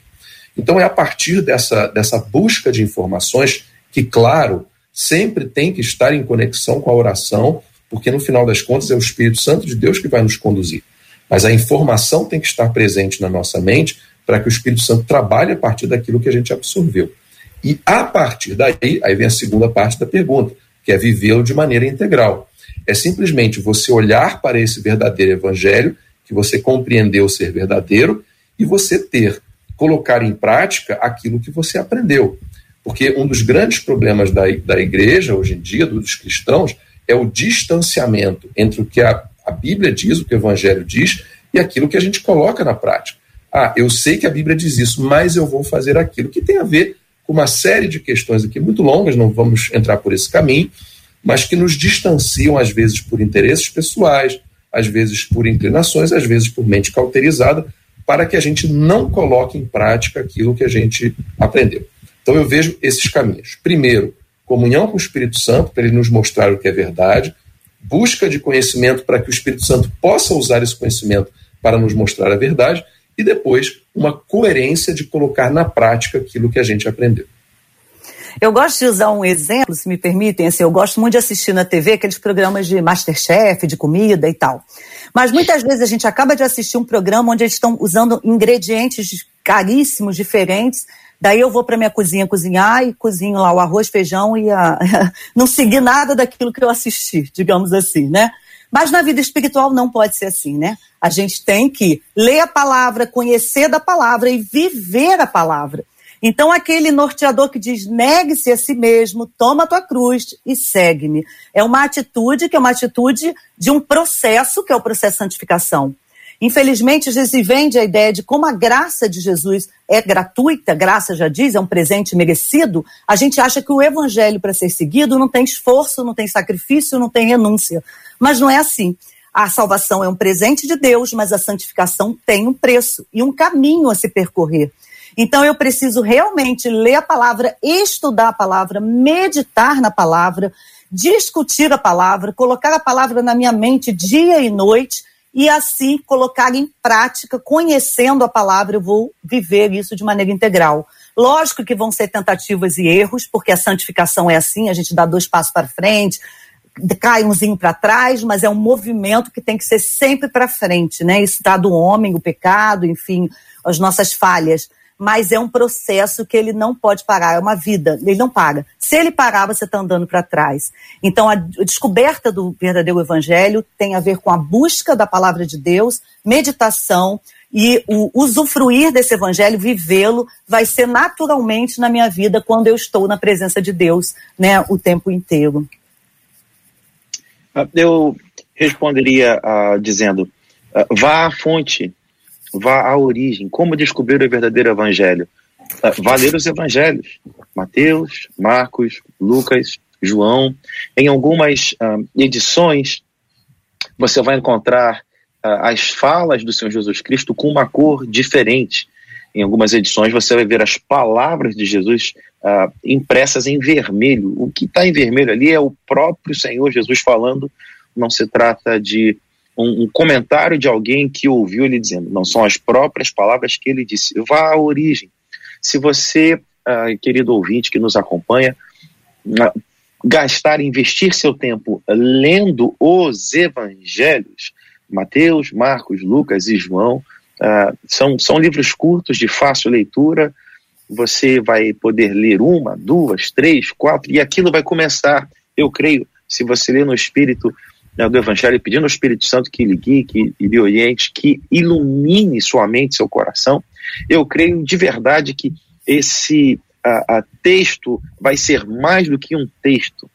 S5: Então, é a partir dessa, dessa busca de informações que, claro, sempre tem que estar em conexão com a oração, porque no final das contas é o Espírito Santo de Deus que vai nos conduzir. Mas a informação tem que estar presente na nossa mente para que o Espírito Santo trabalhe a partir daquilo que a gente absorveu. E a partir daí, aí vem a segunda parte da pergunta, que é vivê-lo de maneira integral. É simplesmente você olhar para esse verdadeiro evangelho, que você compreendeu ser verdadeiro, e você ter, colocar em prática aquilo que você aprendeu. Porque um dos grandes problemas da, da igreja hoje em dia, dos cristãos, é o distanciamento entre o que a, a Bíblia diz, o que o Evangelho diz, e aquilo que a gente coloca na prática. Ah, eu sei que a Bíblia diz isso, mas eu vou fazer aquilo, que tem a ver com uma série de questões aqui muito longas, não vamos entrar por esse caminho, mas que nos distanciam, às vezes, por interesses pessoais, às vezes por inclinações, às vezes por mente cauterizada, para que a gente não coloque em prática aquilo que a gente aprendeu. Então eu vejo esses caminhos. Primeiro, comunhão com o Espírito Santo, para ele nos mostrar o que é verdade, busca de conhecimento para que o Espírito Santo possa usar esse conhecimento para nos mostrar a verdade, e depois uma coerência de colocar na prática aquilo que a gente aprendeu.
S4: Eu gosto de usar um exemplo, se me permitem, assim, eu gosto muito de assistir na TV aqueles programas de Masterchef, de comida e tal. Mas muitas vezes a gente acaba de assistir um programa onde eles estão usando ingredientes caríssimos, diferentes, Daí eu vou para minha cozinha cozinhar e cozinho lá o arroz, feijão e a... não seguir nada daquilo que eu assisti, digamos assim, né? Mas na vida espiritual não pode ser assim, né? A gente tem que ler a palavra, conhecer da palavra e viver a palavra. Então, aquele norteador que diz: negue-se a si mesmo, toma a tua cruz e segue-me. É uma atitude que é uma atitude de um processo, que é o processo de santificação. Infelizmente, já se vende a ideia de como a graça de Jesus é gratuita, graça já diz, é um presente merecido. A gente acha que o evangelho para ser seguido não tem esforço, não tem sacrifício, não tem renúncia. Mas não é assim. A salvação é um presente de Deus, mas a santificação tem um preço e um caminho a se percorrer. Então eu preciso realmente ler a palavra, estudar a palavra, meditar na palavra, discutir a palavra, colocar a palavra na minha mente dia e noite e assim colocar em prática, conhecendo a palavra, eu vou viver isso de maneira integral. Lógico que vão ser tentativas e erros, porque a santificação é assim, a gente dá dois passos para frente, cai umzinho para trás, mas é um movimento que tem que ser sempre para frente, né? Isso está do homem, o pecado, enfim, as nossas falhas mas é um processo que ele não pode parar, é uma vida, ele não para. Se ele parar, você está andando para trás. Então, a descoberta do verdadeiro evangelho tem a ver com a busca da palavra de Deus, meditação, e o usufruir desse evangelho, vivê-lo, vai ser naturalmente na minha vida quando eu estou na presença de Deus, né, o tempo inteiro.
S3: Ah, eu responderia uh, dizendo: uh, vá à fonte, vá à origem. Como descobrir o verdadeiro evangelho? Uh, vá ler os evangelhos: Mateus, Marcos, Lucas, João. Em algumas edições, você vai encontrar as falas do Senhor Jesus Cristo com uma cor diferente. Em algumas edições, você vai ver as palavras de Jesus uh, impressas em vermelho. O que está em vermelho ali é o próprio Senhor Jesus falando, não se trata de um, um, comentário de alguém que ouviu ele dizendo, não são as próprias palavras que ele disse. Vá à origem. Se você, uh, querido ouvinte que nos acompanha, uh, gastar, investir seu tempo lendo os evangelhos, Mateus, Marcos, Lucas e João, uh, são, são livros curtos, de fácil leitura, você vai poder ler uma, duas, três, quatro, e aquilo vai começar, eu creio, se você ler no Espírito né, do Evangelho, pedindo ao Espírito Santo que lhe guie, que lhe oriente, que ilumine sua mente, seu coração, eu creio de verdade que esse a, a texto vai ser mais do que um texto.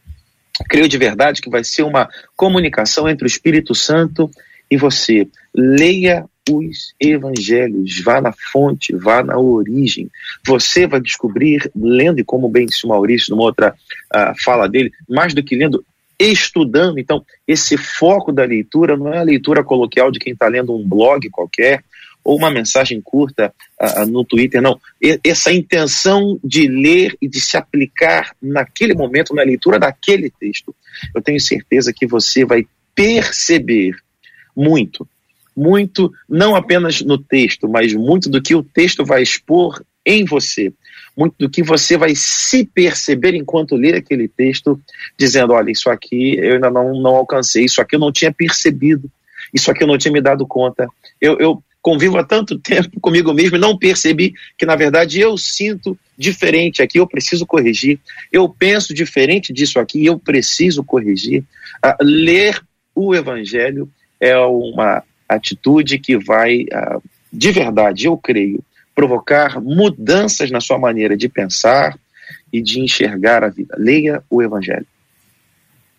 S3: Creio de verdade que vai ser uma comunicação entre o Espírito Santo e você. Leia os evangelhos, vá na fonte, vá na origem. Você vai descobrir, lendo, e como bem disse o Maurício numa outra uh, fala dele, mais do que lendo, estudando. Então, esse foco da leitura não é a leitura coloquial de quem está lendo um blog qualquer ou uma mensagem curta uh, no Twitter, não. E, essa intenção de ler e de se aplicar naquele momento, na leitura daquele texto, eu tenho certeza que você vai perceber muito muito, não apenas no texto, mas muito do que o texto vai expor em você, muito do que você vai se perceber enquanto lê aquele texto, dizendo: olha, isso aqui eu ainda não, não alcancei, isso aqui eu não tinha percebido, isso aqui eu não tinha me dado conta. Eu, eu convivo há tanto tempo comigo mesmo e não percebi que, na verdade, eu sinto diferente aqui, eu preciso corrigir. Eu penso diferente disso aqui, eu preciso corrigir. Uh, ler o Evangelho é uma atitude que vai, ah, de verdade, eu creio, provocar mudanças na sua maneira de pensar e de enxergar a vida. Leia o Evangelho.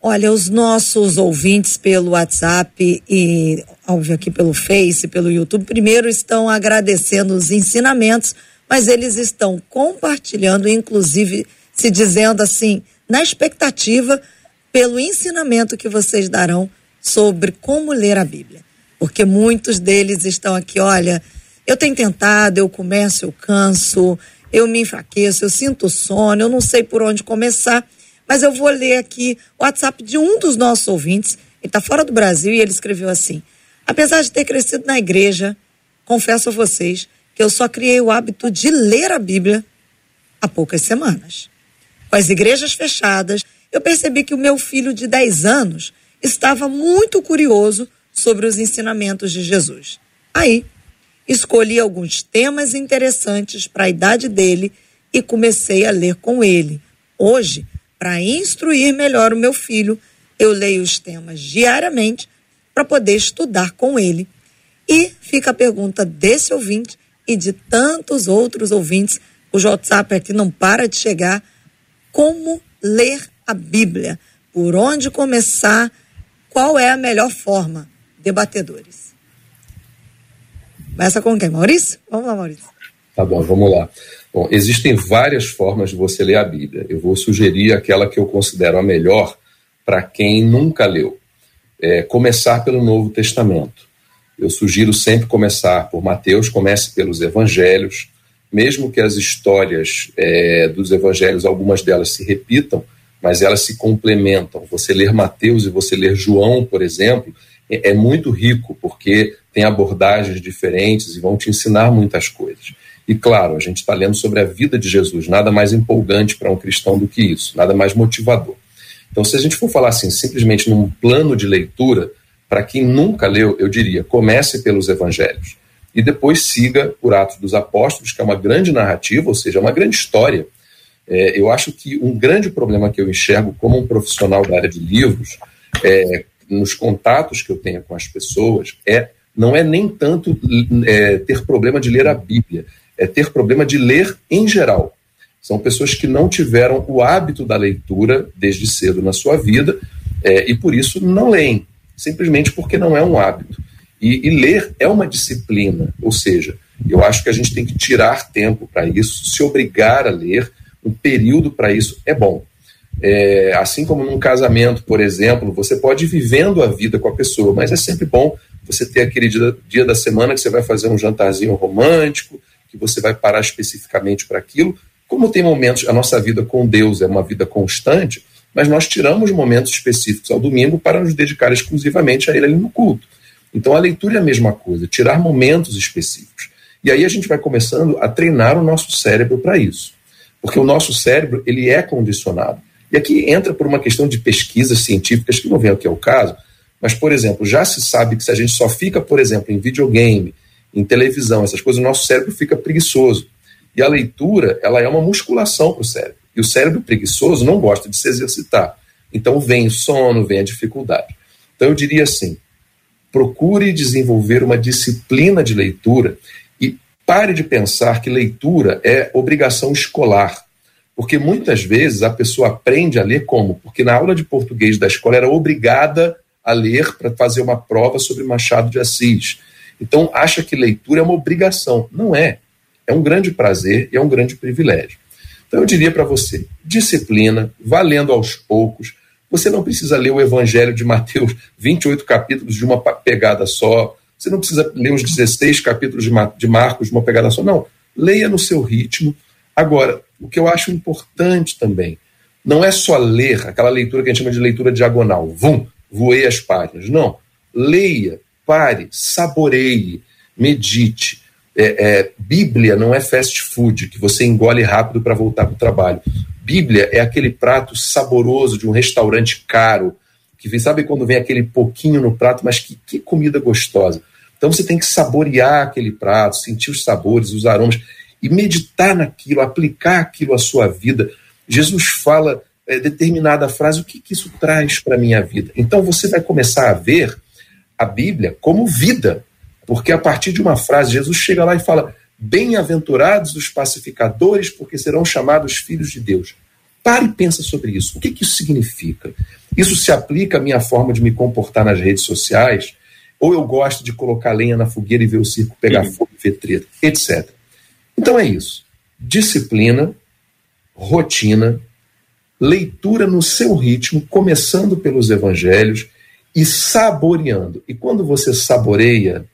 S2: Olha, os nossos ouvintes pelo WhatsApp e, óbvio, aqui pelo Face, pelo YouTube, primeiro estão agradecendo os ensinamentos, mas eles estão compartilhando, inclusive se dizendo assim, na expectativa pelo ensinamento que vocês darão sobre como ler a Bíblia porque muitos deles estão aqui, olha, eu tenho tentado, eu começo, eu canso, eu me enfraqueço, eu sinto sono, eu não sei por onde começar, mas eu vou ler aqui o WhatsApp de um dos nossos ouvintes, ele está fora do Brasil e ele escreveu assim: apesar de ter crescido na igreja, confesso a vocês que eu só criei o hábito de ler a Bíblia há poucas semanas. Com as igrejas fechadas, eu percebi que o meu filho de 10 anos estava muito curioso sobre os ensinamentos de Jesus. Aí, escolhi alguns temas interessantes para a idade dele e comecei a ler com ele. Hoje, para instruir melhor o meu filho, eu leio os temas diariamente para poder estudar com ele. E fica a pergunta desse ouvinte e de tantos outros ouvintes, o WhatsApp aqui não para de chegar. Como ler a Bíblia? Por onde começar? Qual é a melhor forma? Debatedores. Começa com quem? Maurício? Vamos lá, Maurício.
S5: Tá bom, vamos lá. Bom, existem várias formas de você ler a Bíblia. Eu vou sugerir aquela que eu considero a melhor para quem nunca leu. É começar pelo Novo Testamento. Eu sugiro sempre começar por Mateus, comece pelos Evangelhos, mesmo que as histórias é, dos Evangelhos, algumas delas se repitam, mas elas se complementam. Você ler Mateus e você ler João, por exemplo, é, é muito rico, porque tem abordagens diferentes e vão te ensinar muitas coisas. E claro, a gente está lendo sobre a vida de Jesus, nada mais empolgante para um cristão do que isso, nada mais motivador. Então, se a gente for falar assim, simplesmente num plano de leitura, para quem nunca leu, eu diria: comece pelos evangelhos e depois siga por Atos dos Apóstolos, que é uma grande narrativa, ou seja, uma grande história. É, eu acho que um grande problema que eu enxergo como um profissional da área de livros é nos contatos que eu tenho com as pessoas é não é nem tanto é, ter problema de ler a Bíblia, é ter problema de ler em geral. São pessoas que não tiveram o hábito da leitura desde cedo na sua vida é, e por isso não leem, simplesmente porque não é um hábito. E, e ler é uma disciplina, ou seja, eu acho que a gente tem que tirar tempo para isso, se obrigar a ler, um período para isso é bom. É, assim como num casamento, por exemplo, você pode ir vivendo a vida com a pessoa, mas é sempre bom você ter aquele dia, dia da semana que você vai fazer um jantarzinho romântico, que você vai parar especificamente para aquilo. Como tem momentos, a nossa vida com Deus é uma vida constante, mas nós tiramos momentos específicos ao domingo para nos dedicar exclusivamente a Ele ali no culto. Então a leitura é a mesma coisa, tirar momentos específicos. E aí a gente vai começando a treinar o nosso cérebro para isso. Porque o nosso cérebro, ele é condicionado. E aqui entra por uma questão de pesquisas científicas, que não vem aqui ao caso, mas, por exemplo, já se sabe que se a gente só fica, por exemplo, em videogame, em televisão, essas coisas, o nosso cérebro fica preguiçoso. E a leitura, ela é uma musculação para o cérebro. E o cérebro preguiçoso não gosta de se exercitar. Então vem o sono, vem a dificuldade. Então eu diria assim: procure desenvolver uma disciplina de leitura e pare de pensar que leitura é obrigação escolar. Porque muitas vezes a pessoa aprende a ler como? Porque na aula de português da escola era obrigada a ler para fazer uma prova sobre Machado de Assis. Então acha que leitura é uma obrigação. Não é. É um grande prazer e é um grande privilégio. Então eu diria para você: disciplina, valendo aos poucos. Você não precisa ler o Evangelho de Mateus, 28 capítulos de uma pegada só. Você não precisa ler os 16 capítulos de Marcos de uma pegada só. Não. Leia no seu ritmo. Agora, o que eu acho importante também, não é só ler, aquela leitura que a gente chama de leitura diagonal. Vum, voei as páginas. Não. Leia, pare, saboreie, medite. É, é, Bíblia não é fast food que você engole rápido para voltar para o trabalho. Bíblia é aquele prato saboroso de um restaurante caro, que sabe quando vem aquele pouquinho no prato, mas que, que comida gostosa. Então você tem que saborear aquele prato, sentir os sabores, os aromas e meditar naquilo, aplicar aquilo à sua vida. Jesus fala é, determinada frase, o que, que isso traz para a minha vida? Então você vai começar a ver a Bíblia como vida, porque a partir de uma frase, Jesus chega lá e fala: Bem-aventurados os pacificadores, porque serão chamados filhos de Deus. Pare e pensa sobre isso. O que, que isso significa? Isso se aplica à minha forma de me comportar nas redes sociais? Ou eu gosto de colocar lenha na fogueira e ver o circo pegar fogo e ver treta, etc. Então é isso. Disciplina, rotina, leitura no seu ritmo, começando pelos evangelhos e saboreando. E quando você saboreia,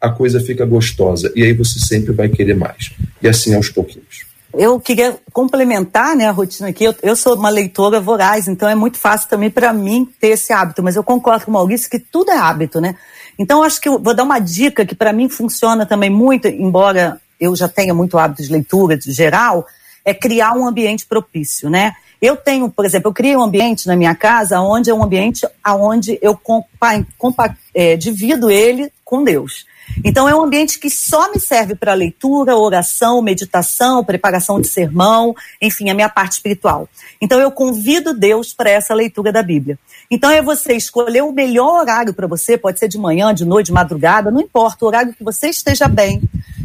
S5: a coisa fica gostosa e aí você sempre vai querer mais. E assim aos pouquinhos.
S4: Eu queria complementar né, a rotina aqui. Eu, eu sou uma leitora voraz, então é muito fácil também para mim ter esse hábito. Mas eu concordo com o Maurício que tudo é hábito, né? Então acho que eu vou dar uma dica que para mim funciona também muito, embora eu já tenha muito hábito de leitura de geral, é criar um ambiente propício, né? Eu tenho, por exemplo, eu criei um ambiente na minha casa onde é um ambiente onde eu compa, compa, é, divido ele com Deus. Então é um ambiente que só me serve para leitura, oração, meditação, preparação de sermão, enfim, a minha parte espiritual. Então eu convido Deus para essa leitura da Bíblia. Então é você escolher o melhor horário para você, pode ser de manhã, de noite, de madrugada, não importa, o horário que você esteja bem.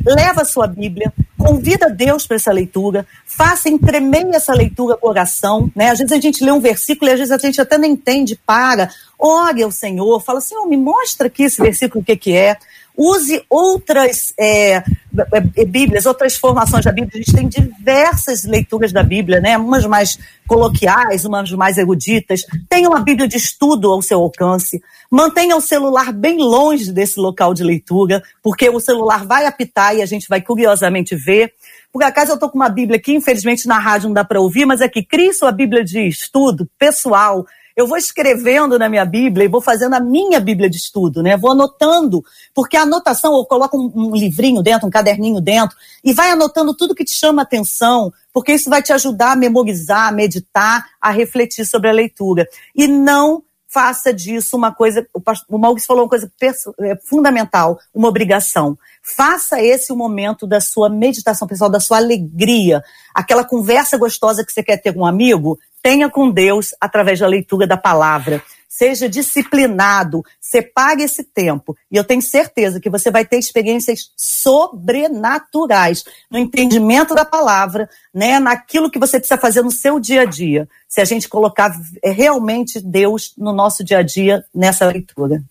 S4: Leva a sua Bíblia, convida Deus para essa leitura, faça, entremeia essa leitura com oração, né? Às vezes a gente lê um versículo e às vezes a gente até não entende, para, ore ao Senhor, fala, Senhor, me mostra aqui esse versículo, o que que é. Use outras é, é, Bíblias, outras formações da Bíblia. A gente tem diversas leituras da Bíblia, né? Umas mais coloquiais, umas mais eruditas. Tenha uma Bíblia de estudo ao seu alcance. Mantenha o celular bem longe desse local de leitura, porque o celular vai apitar e a gente vai curiosamente ver. Por acaso eu estou com uma Bíblia aqui, infelizmente na rádio não dá para ouvir, mas aqui, crie sua Bíblia de estudo pessoal, eu vou escrevendo na minha Bíblia e vou fazendo a minha Bíblia de estudo, né? Vou anotando, porque a anotação, eu coloco um, um livrinho dentro, um caderninho dentro, e vai anotando tudo que te chama atenção, porque isso vai te ajudar a memorizar, a meditar, a refletir sobre a leitura. E não faça disso uma coisa, o Maurício falou uma coisa é, fundamental, uma obrigação. Faça esse o momento da sua meditação pessoal, da sua alegria, aquela conversa gostosa que você quer ter com um amigo, tenha com Deus através da leitura da palavra seja disciplinado, separe esse tempo. E eu tenho certeza que você vai ter experiências sobrenaturais no entendimento da palavra, né, naquilo que você precisa fazer no seu dia a dia. Se a gente colocar realmente Deus no nosso dia a dia nessa leitura.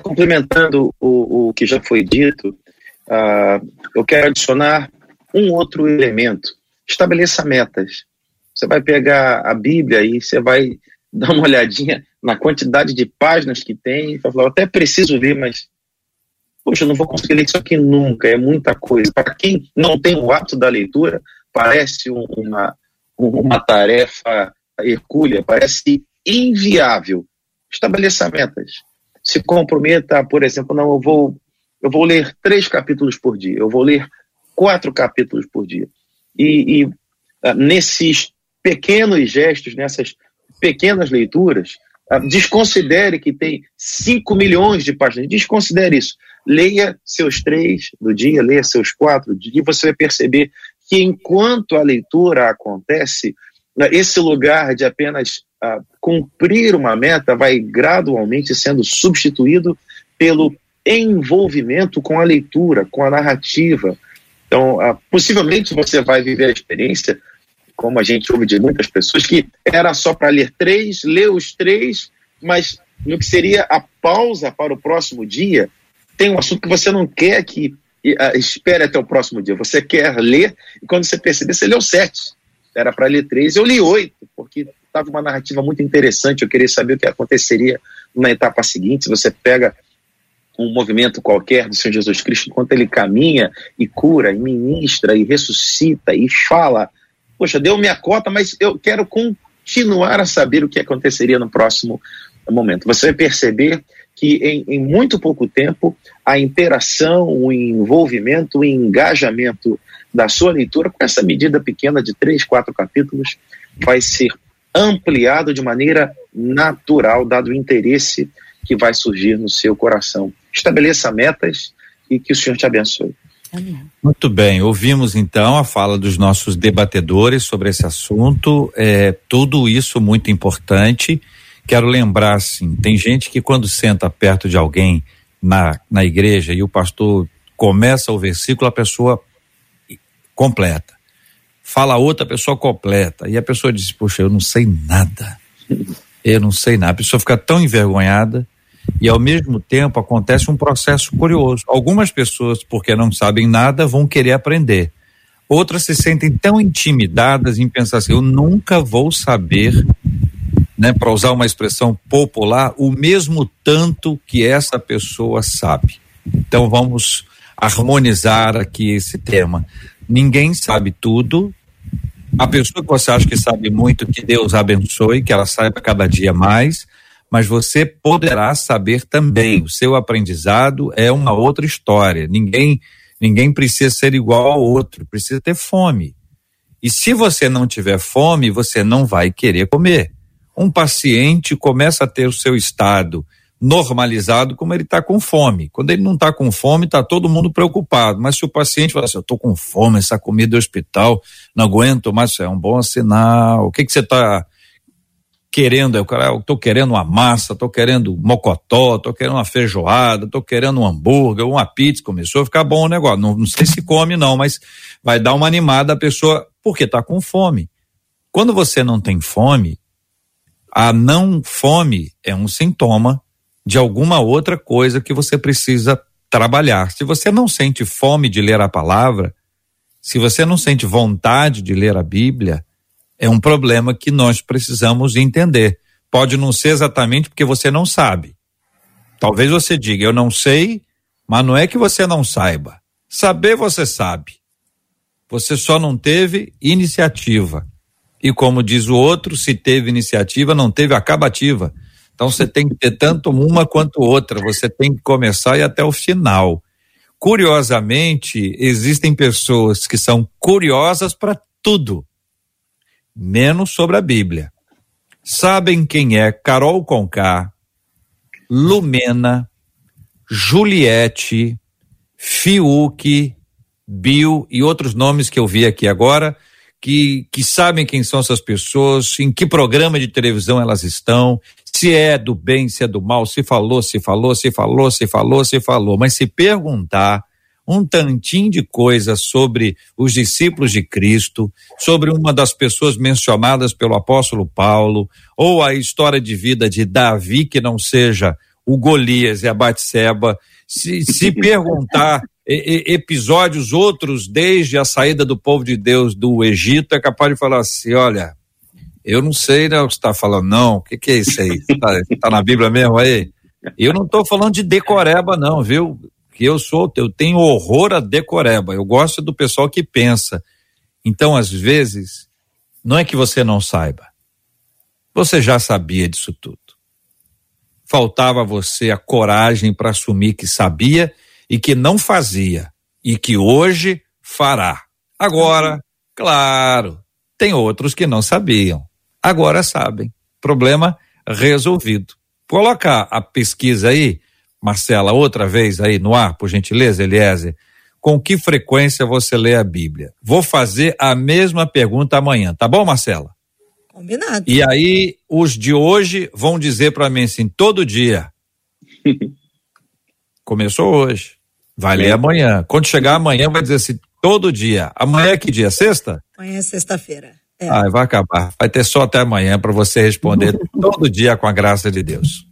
S3: Complementando o, o que já foi dito, uh, eu quero adicionar um outro elemento. Estabeleça metas. Você vai pegar a Bíblia e você vai dar uma olhadinha na quantidade de páginas que tem e falar, até preciso ler, mas poxa, eu não vou conseguir ler isso aqui nunca, é muita coisa. Para quem não tem o hábito da leitura, parece uma, uma tarefa hercúlea, parece inviável. Estabeleça metas. Se comprometa, por exemplo, não, eu vou, eu vou ler três capítulos por dia, eu vou ler quatro capítulos por dia. E, e nesses pequenos gestos, nessas pequenas leituras, uh, desconsidere que tem 5 milhões de páginas, desconsidere isso. Leia seus três do dia, leia seus quatro do dia, e você vai perceber que enquanto a leitura acontece, uh, esse lugar de apenas uh, cumprir uma meta vai gradualmente sendo substituído pelo envolvimento com a leitura, com a narrativa. Então, possivelmente você vai viver a experiência como a gente ouve de muitas pessoas, que era só para ler três, ler os três, mas no que seria a pausa para o próximo dia, tem um assunto que você não quer que uh, espere até o próximo dia. Você quer ler, e quando você perceber, você leu sete. Era para ler três, eu li oito, porque estava uma narrativa muito interessante. Eu queria saber o que aconteceria na etapa seguinte. Se você pega um movimento qualquer do Senhor Jesus Cristo, enquanto ele caminha e cura, e ministra, e ressuscita, e fala poxa, deu minha cota, mas eu quero continuar a saber o que aconteceria no próximo momento. Você vai perceber que em, em muito pouco tempo a interação, o envolvimento, o engajamento da sua leitura com essa medida pequena de três, quatro capítulos vai ser ampliado de maneira natural, dado o interesse que vai surgir no seu coração. Estabeleça metas e que o Senhor te abençoe.
S1: Muito bem, ouvimos então a fala dos nossos debatedores sobre esse assunto, é, tudo isso muito importante. Quero lembrar, assim, tem gente que quando senta perto de alguém na, na igreja e o pastor começa o versículo, a pessoa completa. Fala outra, a pessoa completa. E a pessoa diz, poxa, eu não sei nada. Eu não sei nada. A pessoa fica tão envergonhada e ao mesmo tempo acontece um processo curioso. Algumas pessoas, porque não sabem nada, vão querer aprender. Outras se sentem tão intimidadas em pensar assim: eu nunca vou saber, né, para usar uma expressão popular, o mesmo tanto que essa pessoa sabe. Então vamos harmonizar aqui esse tema. Ninguém sabe tudo. A pessoa que você acha que sabe muito, que Deus abençoe, que ela saiba cada dia mais mas você poderá saber também. O seu aprendizado é uma outra história. Ninguém, ninguém precisa ser igual ao outro, precisa ter fome. E se você não tiver fome, você não vai querer comer. Um paciente começa a ter o seu estado normalizado como ele está com fome. Quando ele não está com fome, está todo mundo preocupado. Mas se o paciente fala assim, eu estou com fome, essa comida do hospital, não aguento mais, é um bom sinal. O que, que você está querendo, eu, eu tô querendo uma massa, tô querendo mocotó, tô querendo uma feijoada, tô querendo um hambúrguer, uma pizza, começou a ficar bom o negócio. Não, não sei se come não, mas vai dar uma animada a pessoa, porque tá com fome. Quando você não tem fome, a não fome é um sintoma de alguma outra coisa que você precisa trabalhar. Se você não sente fome de ler a palavra, se você não sente vontade de ler a Bíblia, é um problema que nós precisamos entender. Pode não ser exatamente porque você não sabe. Talvez você diga, eu não sei, mas não é que você não saiba. Saber você sabe. Você só não teve iniciativa. E como diz o outro, se teve iniciativa, não teve acabativa. Então você tem que ter tanto uma quanto outra. Você tem que começar e até o final. Curiosamente, existem pessoas que são curiosas para tudo menos sobre a Bíblia. Sabem quem é Carol Conká, Lumena, Juliette, Fiuk, Bill e outros nomes que eu vi aqui agora, que, que sabem quem são essas pessoas, em que programa de televisão elas estão, se é do bem, se é do mal, se falou, se falou, se falou, se falou, se falou. Mas se perguntar um tantinho de coisas sobre os discípulos de Cristo, sobre uma das pessoas mencionadas pelo apóstolo Paulo, ou a história de vida de Davi, que não seja o Golias e a Batseba, se, se perguntar episódios outros desde a saída do povo de Deus do Egito, é capaz de falar assim, olha, eu não sei né, o que você está falando, não, o que, que é isso aí? Está tá na Bíblia mesmo aí? Eu não estou falando de decoreba, não, viu? Eu sou, eu tenho horror a decoreba, eu gosto do pessoal que pensa. Então, às vezes, não é que você não saiba, você já sabia disso tudo. Faltava a você a coragem para assumir que sabia e que não fazia e que hoje fará. Agora, claro, tem outros que não sabiam. Agora sabem. Problema resolvido. Colocar a pesquisa aí, Marcela, outra vez aí no ar, por gentileza, Eliezer. Com que frequência você lê a Bíblia? Vou fazer a mesma pergunta amanhã, tá bom, Marcela?
S2: Combinado.
S1: E aí, os de hoje vão dizer para mim assim, todo dia. Começou hoje. Vai ler amanhã. Quando chegar amanhã, vai dizer assim, todo dia. Amanhã é que dia? Sexta?
S2: Amanhã é sexta-feira. É.
S1: Ah, vai acabar. Vai ter só até amanhã para você responder todo dia com a graça de Deus.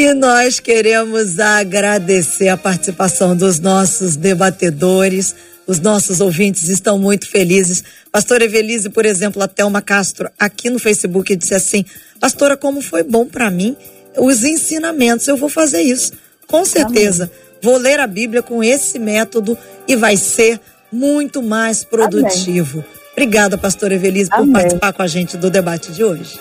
S2: E nós queremos agradecer a participação dos nossos debatedores. Os nossos ouvintes estão muito felizes. Pastora Evelise, por exemplo, a Thelma Castro, aqui no Facebook, disse assim: Pastora, como foi bom para mim os ensinamentos. Eu vou fazer isso, com certeza. Amém. Vou ler a Bíblia com esse método e vai ser muito mais produtivo. Amém. Obrigada, pastora Evelise, por participar com a gente do debate de hoje.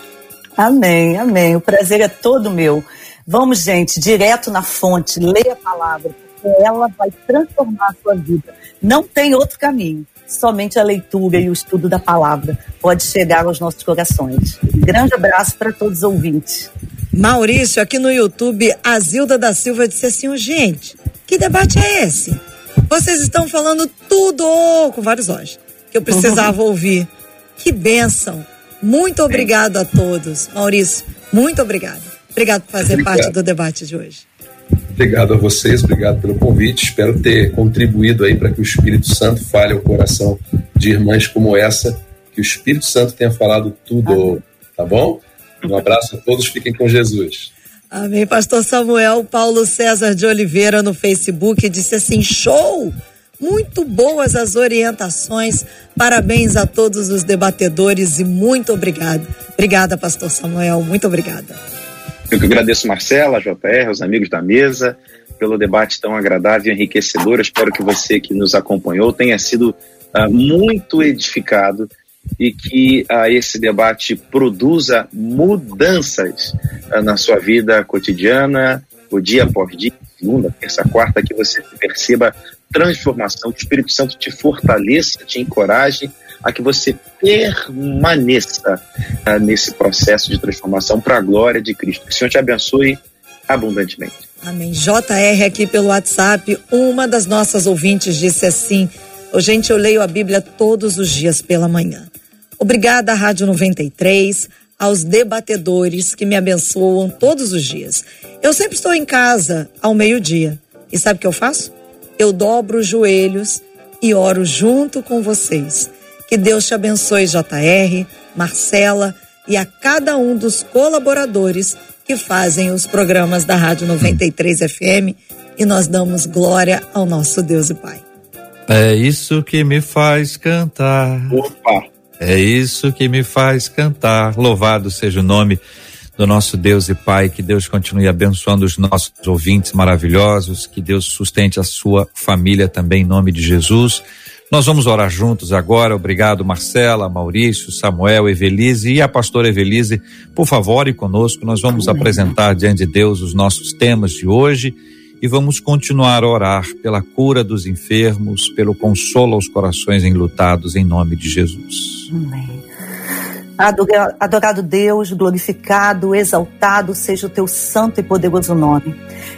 S4: Amém, amém. O prazer é todo meu. Vamos, gente, direto na fonte, leia a palavra, porque ela vai transformar a sua vida. Não tem outro caminho. Somente a leitura e o estudo da palavra pode chegar aos nossos corações. Um grande abraço para todos os ouvintes.
S2: Maurício, aqui no YouTube, a Zilda da Silva disse assim: gente, que debate é esse? Vocês estão falando tudo com vários olhos que eu precisava ouvir. Que bênção. Muito obrigado a todos. Maurício, muito obrigado. Obrigado por fazer obrigado. parte do debate de hoje.
S5: Obrigado a vocês, obrigado pelo convite. Espero ter contribuído aí para que o Espírito Santo fale ao coração de irmãs como essa, que o Espírito Santo tenha falado tudo, tá bom? Um abraço a todos, fiquem com Jesus.
S2: Amém. Pastor Samuel Paulo César de Oliveira no Facebook disse assim: show! Muito boas as orientações. Parabéns a todos os debatedores e muito obrigado. Obrigada, Pastor Samuel. Muito obrigada.
S3: Eu que agradeço, Marcela, JR, os amigos da mesa, pelo debate tão agradável e enriquecedor. espero que você que nos acompanhou tenha sido uh, muito edificado e que uh, esse debate produza mudanças uh, na sua vida cotidiana, o dia após dia, segunda, terça, quarta, que você perceba transformação, que o Espírito Santo te fortaleça, te encoraje a que você permaneça uh, nesse processo de transformação para a glória de Cristo. Que o Senhor te abençoe abundantemente.
S2: Amém. JR aqui pelo WhatsApp, uma das nossas ouvintes disse assim: oh, Gente, eu leio a Bíblia todos os dias pela manhã. Obrigada, Rádio 93, aos debatedores que me abençoam todos os dias. Eu sempre estou em casa ao meio-dia. E sabe o que eu faço? Eu dobro os joelhos e oro junto com vocês. Que Deus te abençoe, JR, Marcela e a cada um dos colaboradores que fazem os programas da Rádio 93 FM e nós damos glória ao nosso Deus e Pai.
S1: É isso que me faz cantar. Opa! É isso que me faz cantar. Louvado seja o nome do nosso Deus e Pai. Que Deus continue abençoando os nossos ouvintes maravilhosos. Que Deus sustente a sua família também, em nome de Jesus. Nós vamos orar juntos agora. Obrigado, Marcela, Maurício, Samuel, Evelise e a pastora Evelise. Por favor, e conosco, nós vamos apresentar diante de Deus os nossos temas de hoje e vamos continuar a orar pela cura dos enfermos, pelo consolo aos corações enlutados, em nome de Jesus.
S4: Amém. Adorado Deus, glorificado, exaltado seja o teu santo e poderoso nome.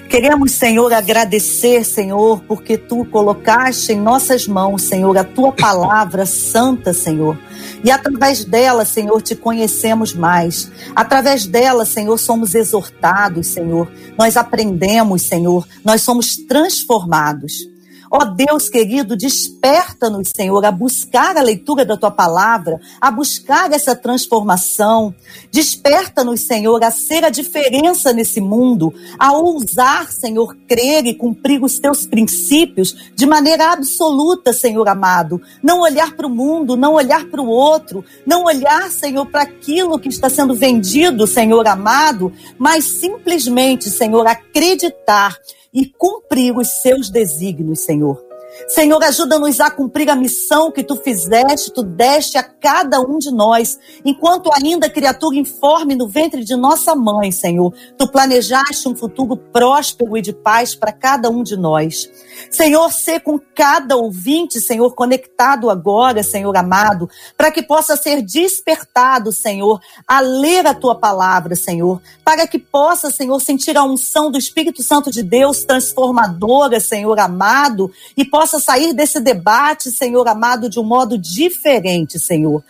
S4: Queremos, Senhor, agradecer, Senhor, porque tu colocaste em nossas mãos, Senhor, a tua palavra santa, Senhor. E através dela, Senhor, te conhecemos mais. Através dela, Senhor, somos exortados, Senhor. Nós aprendemos, Senhor. Nós somos transformados. Ó Deus querido, desperta-nos, Senhor, a buscar a leitura da tua palavra, a buscar essa transformação. Desperta-nos, Senhor, a ser a diferença nesse mundo, a ousar, Senhor, crer e cumprir os teus princípios de maneira absoluta, Senhor amado. Não olhar para o mundo, não olhar para o outro, não olhar, Senhor, para aquilo que está sendo vendido, Senhor amado, mas simplesmente, Senhor, acreditar e cumprir os seus desígnios, Senhor. Senhor, ajuda-nos a cumprir a missão que tu fizeste, tu deste a cada um de nós, enquanto ainda criatura informe no ventre de nossa mãe, Senhor. Tu planejaste um futuro próspero e de paz para cada um de nós. Senhor, ser com cada ouvinte, Senhor, conectado agora, Senhor amado, para que possa ser despertado, Senhor, a ler a tua palavra, Senhor, para que possa, Senhor, sentir a unção do Espírito Santo de Deus transformadora, Senhor amado, e possa possa sair desse debate, Senhor amado, de um modo diferente, Senhor,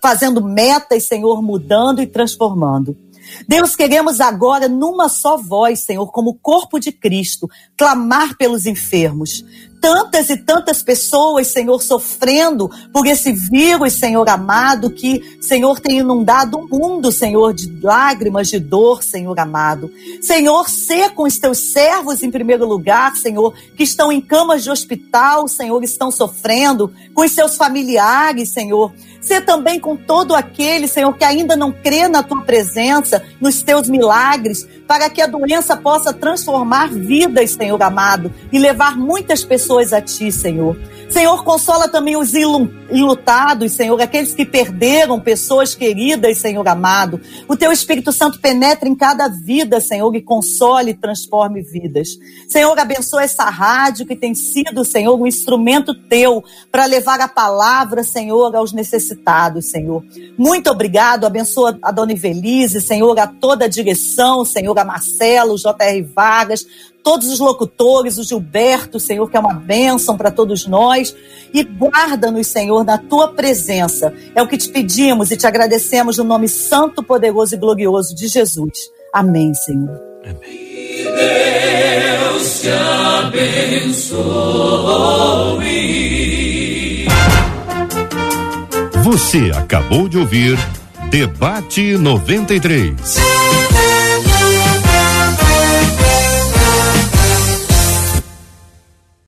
S4: fazendo metas, Senhor, mudando e transformando. Deus, queremos agora, numa só voz, Senhor, como corpo de Cristo, clamar pelos enfermos, tantas e tantas pessoas, Senhor, sofrendo por esse vírus, Senhor amado, que, Senhor, tem inundado o mundo, Senhor, de lágrimas, de dor, Senhor amado. Senhor, ser com os teus servos em primeiro lugar, Senhor, que estão em camas de hospital, Senhor, estão sofrendo, com os seus familiares, Senhor. Ser também com todo aquele, Senhor, que ainda não crê na tua presença, nos teus milagres, para que a doença possa transformar vidas, Senhor amado, e levar muitas pessoas a Ti, Senhor. Senhor, consola também os ilutados, Senhor, aqueles que perderam pessoas queridas, Senhor amado. O Teu Espírito Santo penetra em cada vida, Senhor, e console e transforme vidas. Senhor, abençoa essa rádio que tem sido, Senhor, um instrumento Teu para levar a palavra, Senhor, aos necessitados, Senhor. Muito obrigado, abençoa a Dona Ivelise, Senhor, a toda a direção, Senhor, a Marcelo, J.R. Vargas, todos os locutores, o Gilberto, Senhor, que é uma bênção para todos nós. E guarda-nos, Senhor, na tua presença. É o que te pedimos e te agradecemos no nome santo, poderoso e glorioso de Jesus. Amém, Senhor. Amém. Deus te
S6: abençoe. Você acabou de ouvir Debate 93.